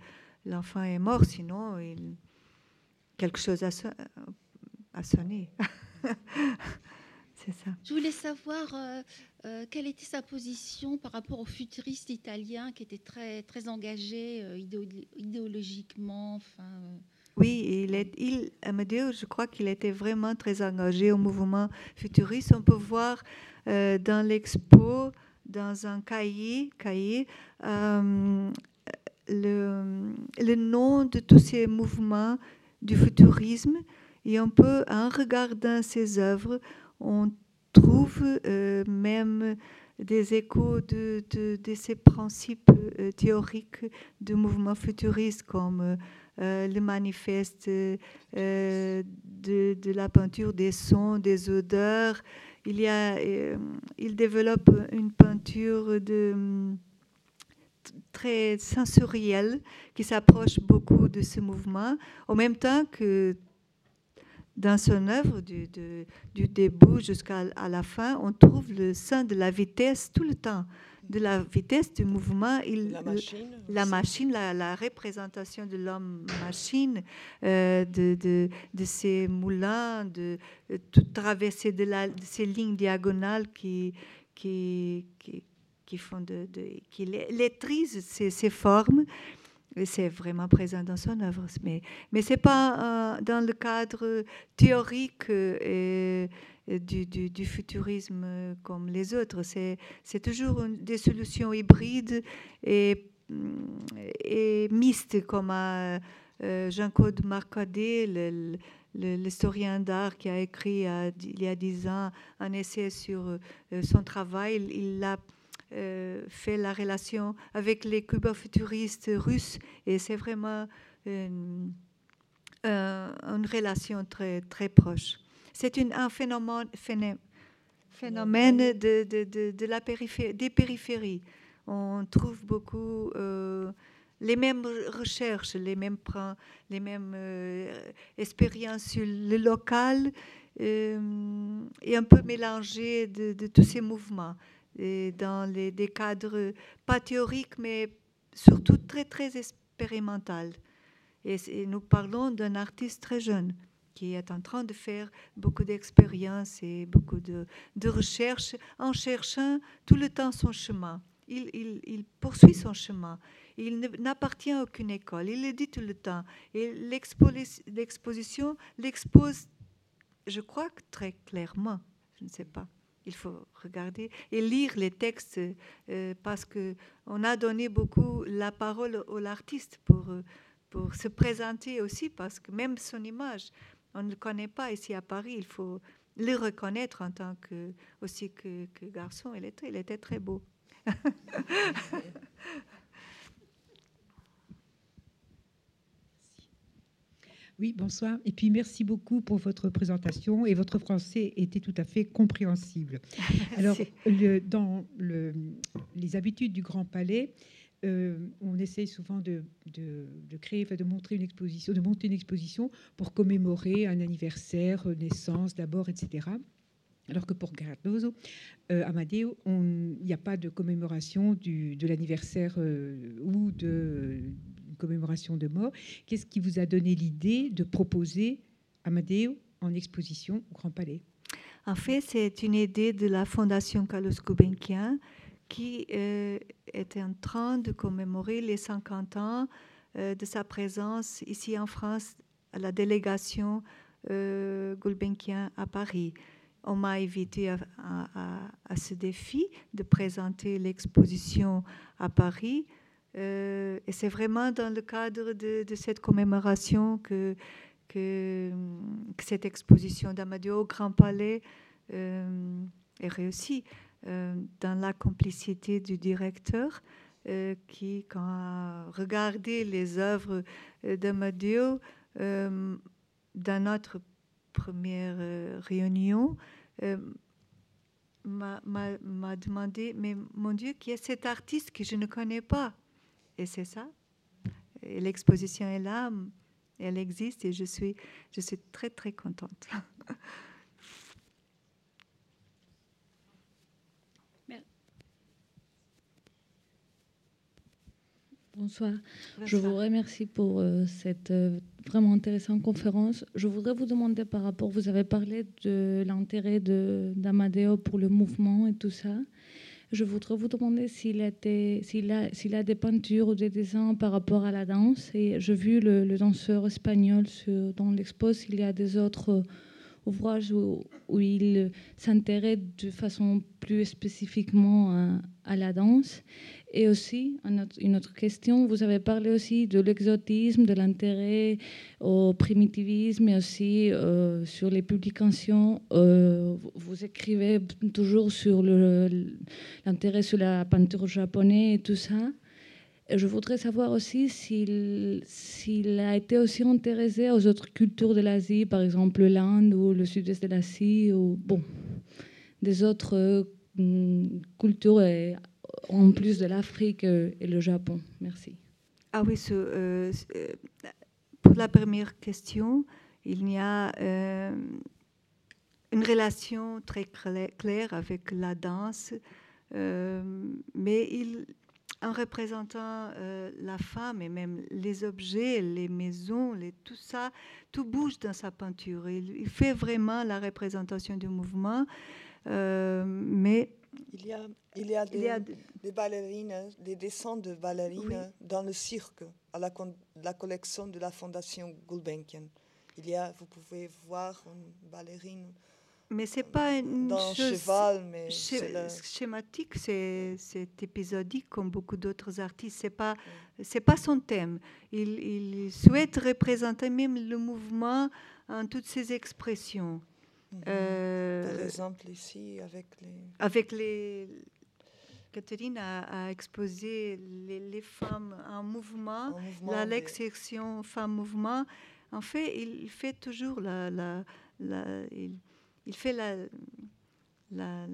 l'enfant est mort, sinon il, quelque chose a, a sonné. [laughs] C'est ça. Je voulais savoir euh, euh, quelle était sa position par rapport aux futuristes italiens qui étaient très, très engagés euh, idéologiquement. Enfin, oui, il est, il, je crois qu'il était vraiment très engagé au mouvement futuriste. On peut voir euh, dans l'expo, dans un cahier, cahier euh, le, nom de tous ces mouvements du futurisme. Et on peut, en regardant ses œuvres, on trouve euh, même des échos de ces principes théoriques du mouvement futuriste comme euh, le manifeste euh, de, la peinture des sons, des odeurs. Il, y a, euh, il développe une peinture de, très sensorielle qui s'approche beaucoup de ce mouvement, en même temps que dans son œuvre, du début jusqu'à la fin, on trouve le sein de la vitesse tout le temps de la vitesse du mouvement, il, la machine, la, machine la, représentation de l'homme-machine, euh, de, de, de, ces moulins, de, de toute traversée de, la, de, ces lignes diagonales qui, qui, qui, font de, qui lettrisent ces, ces formes. C'est vraiment présent dans son œuvre, mais, mais ce n'est pas euh, dans le cadre théorique et, du, futurisme comme les autres. C'est toujours des solutions hybrides et, et mistes, comme euh, Jean-Claude Marcadet, l'historien d'art qui a écrit il y a dix ans un essai sur euh, son travail. Il a euh, fait la relation avec les cubo-futuristes russes et c'est vraiment une, une relation très, très proche. C'est un phénomène, phénomène de, de, de, la périphérie, des périphéries. On trouve beaucoup euh, les mêmes recherches, les mêmes, les mêmes euh, expériences sur le local euh, et un peu mélangées de, tous ces mouvements dans les, des cadres pas théoriques, mais surtout très, très expérimental. et nous parlons d'un artiste très jeune qui est en train de faire beaucoup d'expériences et beaucoup de, recherches en cherchant tout le temps son chemin. Il, poursuit son chemin. Il n'appartient à aucune école. Il le dit tout le temps. Et l'exposition l'expose je crois très clairement, je ne sais pas. Il faut regarder et lire les textes euh, parce que on a donné beaucoup la parole à l'artiste pour, pour se présenter aussi parce que même son image, on ne le connaît pas ici à Paris. Il faut le reconnaître en tant que aussi que, garçon. Il était, il était très beau. [laughs] Oui, bonsoir. Et puis merci beaucoup pour votre présentation. Et votre français était tout à fait compréhensible. [laughs] Alors, dans le, les habitudes du Grand Palais, euh, on essaye souvent de, créer, de montrer une exposition, de monter une exposition pour commémorer un anniversaire, naissance d'abord, etc. Alors que pour Cardozo, euh, Amadeo, il n'y a pas de commémoration de l'anniversaire euh, ou de commémoration de mort. Qu'est-ce qui vous a donné l'idée de proposer Amadeo en exposition au Grand Palais? En fait, c'est une idée de la Fondation Carlos Gulbenkian qui euh, était en train de commémorer les 50 ans euh, de sa présence ici en France à la délégation euh, à Paris. On m'a invité à, ce défi de présenter l'exposition à Paris. Et c'est vraiment dans le cadre de, cette commémoration que, cette exposition d'Amadio au Grand Palais est réussie. Euh, dans la complicité du directeur euh, qui, quand a regardé les œuvres euh, d'Amadio dans notre première réunion, m'a demandé, mais mon Dieu, qui est cet artiste que je ne connais pas? Et c'est ça. L'exposition est là, elle existe et je suis, je suis très, très contente. [laughs] Bonsoir. Je vous remercie pour euh, cette euh, vraiment intéressante conférence. Je voudrais vous demander par rapport, vous avez parlé de l'intérêt d'Amadeo pour le mouvement et tout ça. Je voudrais vous demander s'il s'il a, s'il des peintures ou des dessins par rapport à la danse. Et j'ai vu le, danseur espagnol dans l'expo, il y a des autres ouvrages où, il s'intéresse de façon plus spécifiquement à, à la danse. Et aussi, une autre question, vous avez parlé aussi de l'exotisme, de l'intérêt au primitivisme et aussi euh, sur les publications. Euh, vous écrivez toujours sur l'intérêt sur la peinture japonaise et tout ça. Je voudrais savoir aussi s'il a été aussi intéressé aux autres cultures de l'Asie, par exemple l'Inde ou le sud-est de l'Asie, ou bon, des autres euh, cultures et en plus de l'Afrique et le Japon Merci. Ah oui, euh, euh, pour la première question, il y a euh, une relation très claire avec la danse, mais il, en représentant la femme et même les objets, les maisons, les, tout ça, tout bouge dans sa peinture. Il, il fait vraiment la représentation du mouvement, mais il y a, il y a, des, ballerines, des dessins de ballerines dans le cirque, à la, la, collection de la Fondation Gulbenkian. Il y a, vous pouvez voir une ballerine. Mais c'est pas une chose cheval, mais schématique, c'est épisodique comme beaucoup d'autres artistes. C'est pas, c'est pas son thème. Il, il souhaite représenter même le mouvement en toutes ses expressions. Mhm. Euh, Par exemple, ici, avec les... Avec les... Catherine a, exposé les, femmes en mouvement, la l'exception femme-mouvement. En fait, il fait toujours la... la, il, il, fait la... la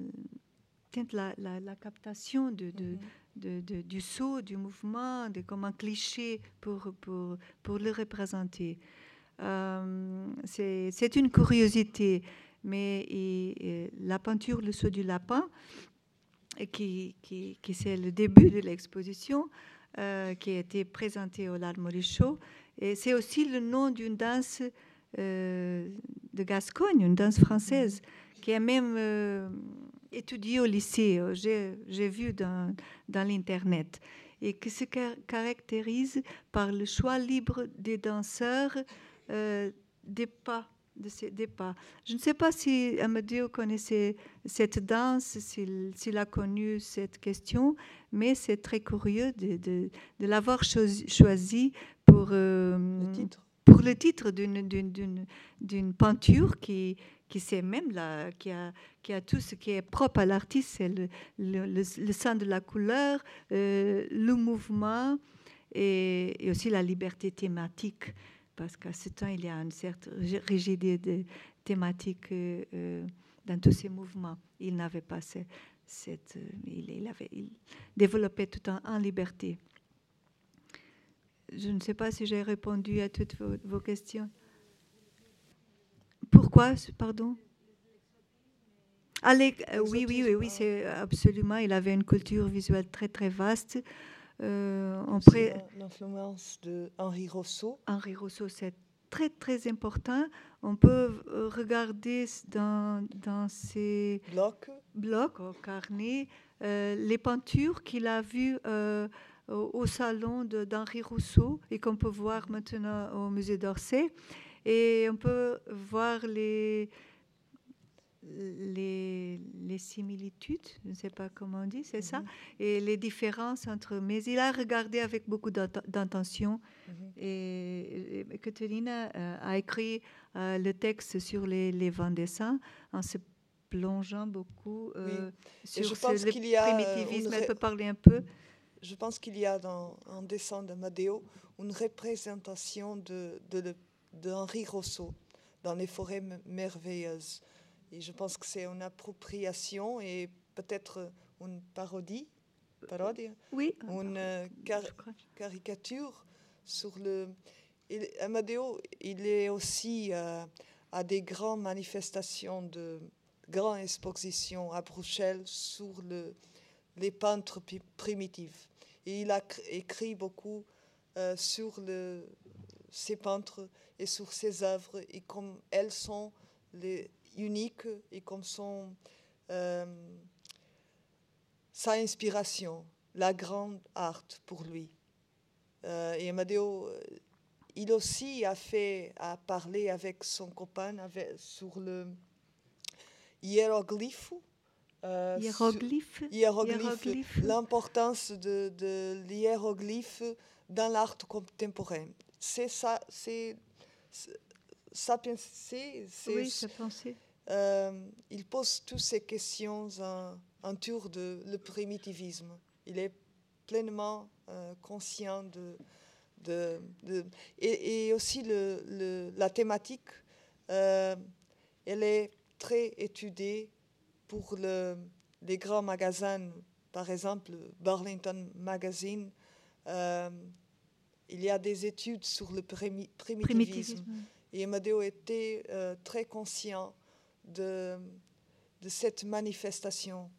la, la, captation de, de, mhm. de, de, du saut, du mouvement, de, comme un cliché pour, pour, pour le représenter. Euh, c'est une curiosité mais la peinture Le saut du lapin, qui, qui, qui c'est le début de l'exposition, euh, qui a été présentée au Larmory Show. Et c'est aussi le nom d'une danse de Gascogne, une danse française, qui est même euh, étudiée au lycée. J'ai vu dans, l'Internet. Et qui se caractérise par le choix libre des danseurs des pas de. Je ne sais pas si Amadeo connaissait cette danse, s'il a connu cette question, mais c'est très curieux de, l'avoir choisi pour, euh, le titre, pour le titre d'une peinture qui, qui c'est même là, qui a, qui a tout ce qui est propre à l'artiste, c'est le, le, sens de la couleur, euh, le mouvement et, aussi la liberté thématique parce qu'à ce temps, il y a une certaine rigidité thématique euh, euh, dans tous ces mouvements. Il n'avait pas cette... cette euh, il, avait, il, développait tout en, en, liberté. Je ne sais pas si j'ai répondu à toutes vos, vos questions. Pourquoi, pardon? Allez, oui, oui, oui, oui, c'est absolument. Il avait une culture visuelle très, très vaste. Euh, L'influence de Henri Rousseau. Henri Rousseau, c'est très très important. On peut euh, regarder dans, dans ces blocs, blocs au carnet euh, les peintures qu'il a vues euh, au, au, salon d'Henri Rousseau et qu'on peut voir maintenant au musée d'Orsay. Et on peut voir les, les, les, similitudes, je ne sais pas comment on dit, c'est mm -hmm. ça, mhm. et les différences entre. Mais il a regardé avec beaucoup d'intention. Mm -hmm. Et, et euh, a écrit euh, le texte sur les, les vents dessins en se plongeant beaucoup euh, oui. sur je pense ce, qu'il y a primitivisme. Elle peut parler un peu Je pense qu'il y a dans un dessin de Madeo une représentation de, de, de, de Henri Rousseau dans les forêts merveilleuses. Et je pense que c'est une appropriation et peut-être une parodie, parodie oui. une euh, car caricature sur le. Il, Amadeo, il est aussi euh, à des grandes manifestations de grandes expositions à Bruxelles sur le, les peintres primitifs. Et il a écrit beaucoup euh, sur le, ces peintres et sur ses œuvres et comme elles sont les, unique et comme son, euh, sa inspiration, la grande art pour lui. Euh, et Amadeo, euh, il aussi a fait, a parlé avec son copain sur le hiéroglyphe. Euh, hiéroglyphe. hiéroglyphe, l'importance de, de l'hiéroglyphe dans l'art contemporain. C'est ça, c'est sa pensée. Oui, sa pensée. Euh, il pose toutes ces questions autour de le primitivisme. Il est pleinement euh, conscient de, de, de et, et, aussi le, le, la thématique, elle est très étudiée pour le, les grands magasins, par exemple Burlington Magazine. Euh, il y a des études sur le primi primitivisme. primitivisme. Et Amadeo était euh, très conscient de, de cette manifestation.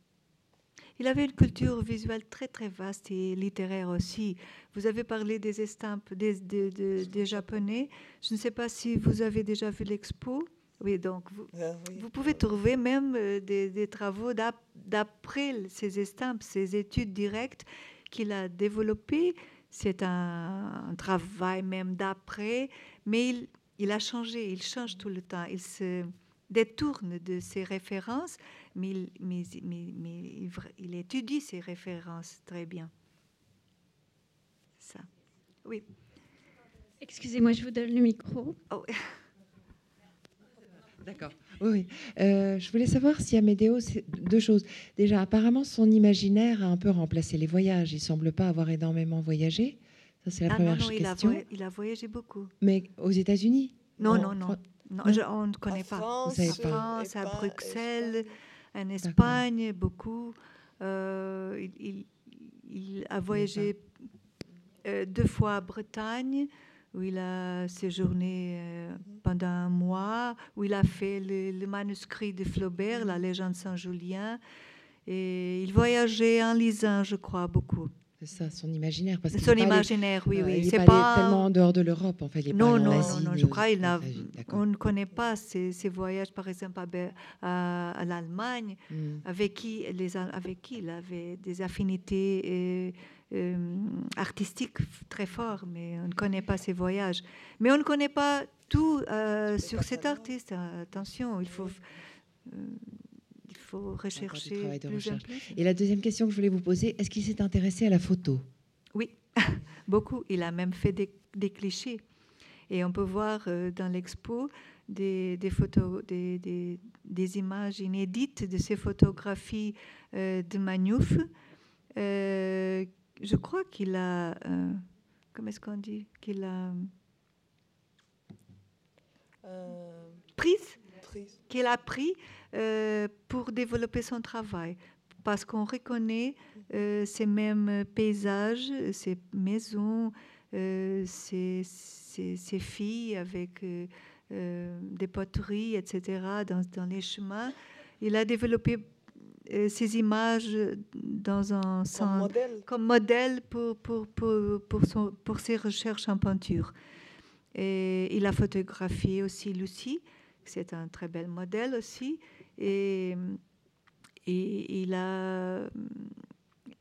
Il avait une culture visuelle très très vaste et littéraire aussi. Vous avez parlé des estampes des, des, des, des Japonais. Je ne sais pas si vous avez déjà vu l'expo. Oui, donc vous, oui. vous, pouvez trouver même euh, des, des, travaux d'après ces estampes, ces études directes qu'il a développées. C'est un, un, travail même d'après, mais il, il, a changé, il change tout le temps. Il se, détourne de ses références, mais il, mais, mais, mais il, il, étudie ses références très bien. Ça. Oui. Excusez-moi, je vous donne le micro. Oh. [laughs] D'accord. Oui, oui. Euh, je voulais savoir si Amédéo, deux choses. Déjà, apparemment, son imaginaire a un peu remplacé les voyages. Il semble pas avoir énormément voyagé. Ça, c'est la ah première non, non, question. Il a, il a, voyagé beaucoup. Mais aux États-Unis? Non, non, non. Non, je, on ne connaît en pas. France, en France, à Bruxelles, en Espagne, beaucoup. Euh, il, il, il, a voyagé euh, deux fois à Bretagne, où il a séjourné euh, pendant un mois, où il a fait le, le manuscrit de Flaubert, La légende Saint-Julien. Et il voyageait en lisant, je crois, beaucoup. C'est ça, son imaginaire. Parce son imaginaire, oui, oui. Il n'est pas, tellement en dehors de l'Europe, en fait. Il non, non, non, non, je crois qu'on ne connaît pas ces, voyages, par exemple, à, l'Allemagne, hmm. avec, qui les, avec qui il avait des affinités euh, artistiques très fortes, mais on ne connaît pas ces voyages. Mais on ne connaît pas tout euh, sur cet artiste. Attention, il faut faut rechercher plus Et la deuxième question que je voulais vous poser, est-ce qu'il s'est intéressé à la photo? Oui, [laughs] beaucoup. Il a même fait des, clichés. Et on peut voir euh, dans l'expo des, photos, des, des, images inédites de ces photographies euh, de Magnouf. Euh, je crois qu'il a, comment est-ce qu'on dit, qu'il a prise, qu'il a pris euh, pour développer son travail, parce qu'on reconnaît euh, ces mêmes paysages, ces maisons, euh, ces, ces, filles avec des poteries, etc., dans, dans, les chemins. Il a développé ces images dans un comme modèle, comme modèle pour, pour, pour, pour, son, pour ses recherches en peinture. Et il a photographié aussi Lucie, c'est un très bel modèle aussi. Et, et il a,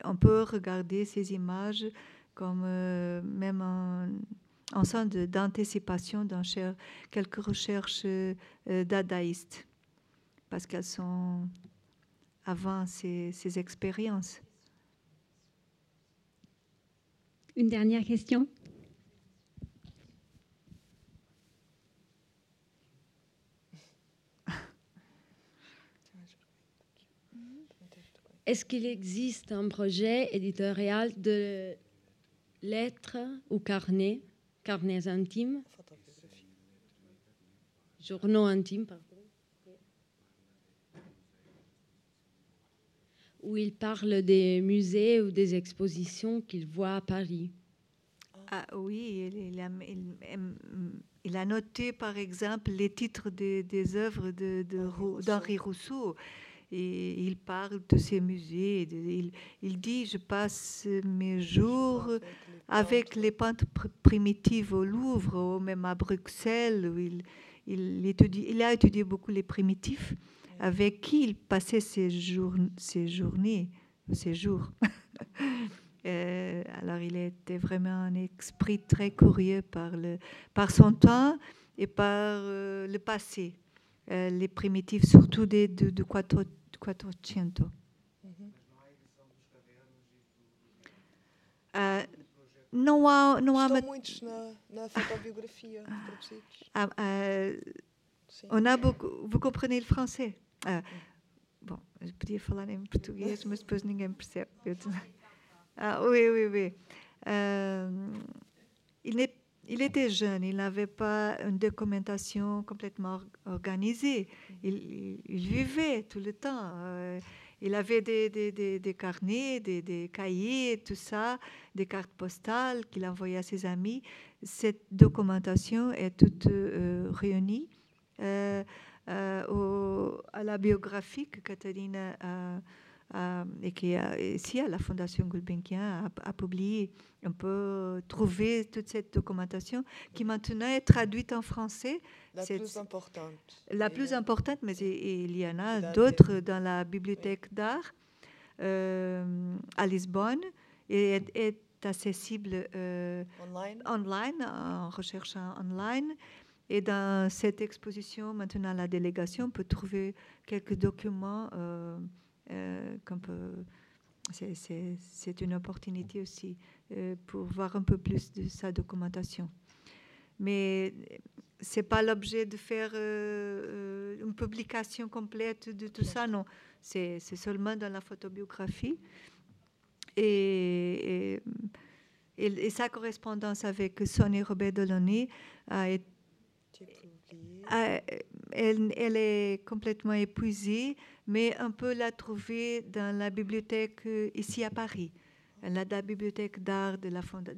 on peut regarder ces images comme euh, même un, un sens d'anticipation dans quelques recherches euh, dadaïstes, parce qu'elles sont avant ces, ces expériences. Une dernière question. Est-ce qu'il existe un projet éditorial de lettres ou carnets, carnets intimes, journaux intimes, pardon, où il parle des musées ou des expositions qu'il voit à Paris ah, Oui, il, a, il, a, noté par exemple les titres des, des œuvres d'Henri de, Rousseau et il parle de ces musées. Il, il dit Je passe mes jours avec les peintres primitives au Louvre, ou même à Bruxelles. Où il, il, étudie, il a étudié beaucoup les primitifs, avec qui il passait ses, journées, ses jours. [laughs] Euh, alors il était vraiment un esprit très curieux par, le, par son temps et par euh, le passé. Euh, les primitifs, surtout des, de, de 400. Uh, não há, não há muitos na, na fotobiografia ah, uh, on a beaucoup, vous comprenez le français? Uh, Bom, podia falar em português, mas depois ninguém percebe. Eu, [laughs] ah, oui, oui, oui. Uh, il était jeune, il n'avait pas une documentation complètement organisée. Il, vivait tout le temps. Euh, il avait des, carnets, des, cahiers, tout ça, des cartes postales qu'il envoyait à ses amis. Cette documentation est toute euh, réunie euh, à la biographie que Catherine a euh, et qui ici à la Fondation Gulbenkian a, publié. On peut trouver toute cette documentation qui maintenant est traduite en français. La plus importante. La plus importante, mais il y en a d'autres dans la bibliothèque d'art euh, à Lisbonne et est, accessible euh, online. online, en recherchant online. Et dans cette exposition, maintenant, la délégation peut trouver quelques documents euh, c'est une opportunité aussi euh, pour voir un peu plus de sa documentation. Mais c'est pas l'objet de faire euh, une publication complète de tout ça, non. C'est seulement dans la photobiographie. Et, et, sa correspondance avec Sonny Robert Delaunay a été elle, elle, est complètement épuisée mais on peut la trouver dans la bibliothèque euh, ici à Paris, la, bibliothèque d'art de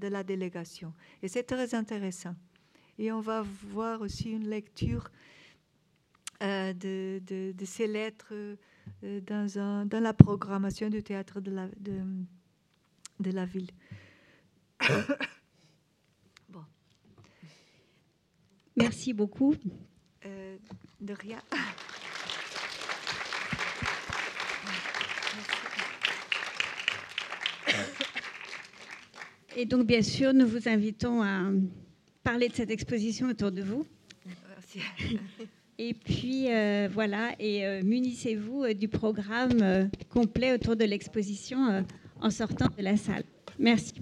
la, délégation. Et c'est très intéressant. Et on va voir aussi une lecture euh, de, de, ces lettres euh, dans, la programmation du théâtre de la, ville. [coughs] Merci beaucoup. Euh, de rien. [laughs] Et donc, bien sûr, nous vous invitons à parler de cette exposition autour de vous. Merci. [laughs] Et puis, euh, voilà, et euh, munissez-vous euh, du programme complet autour de l'exposition en sortant de la salle. Merci.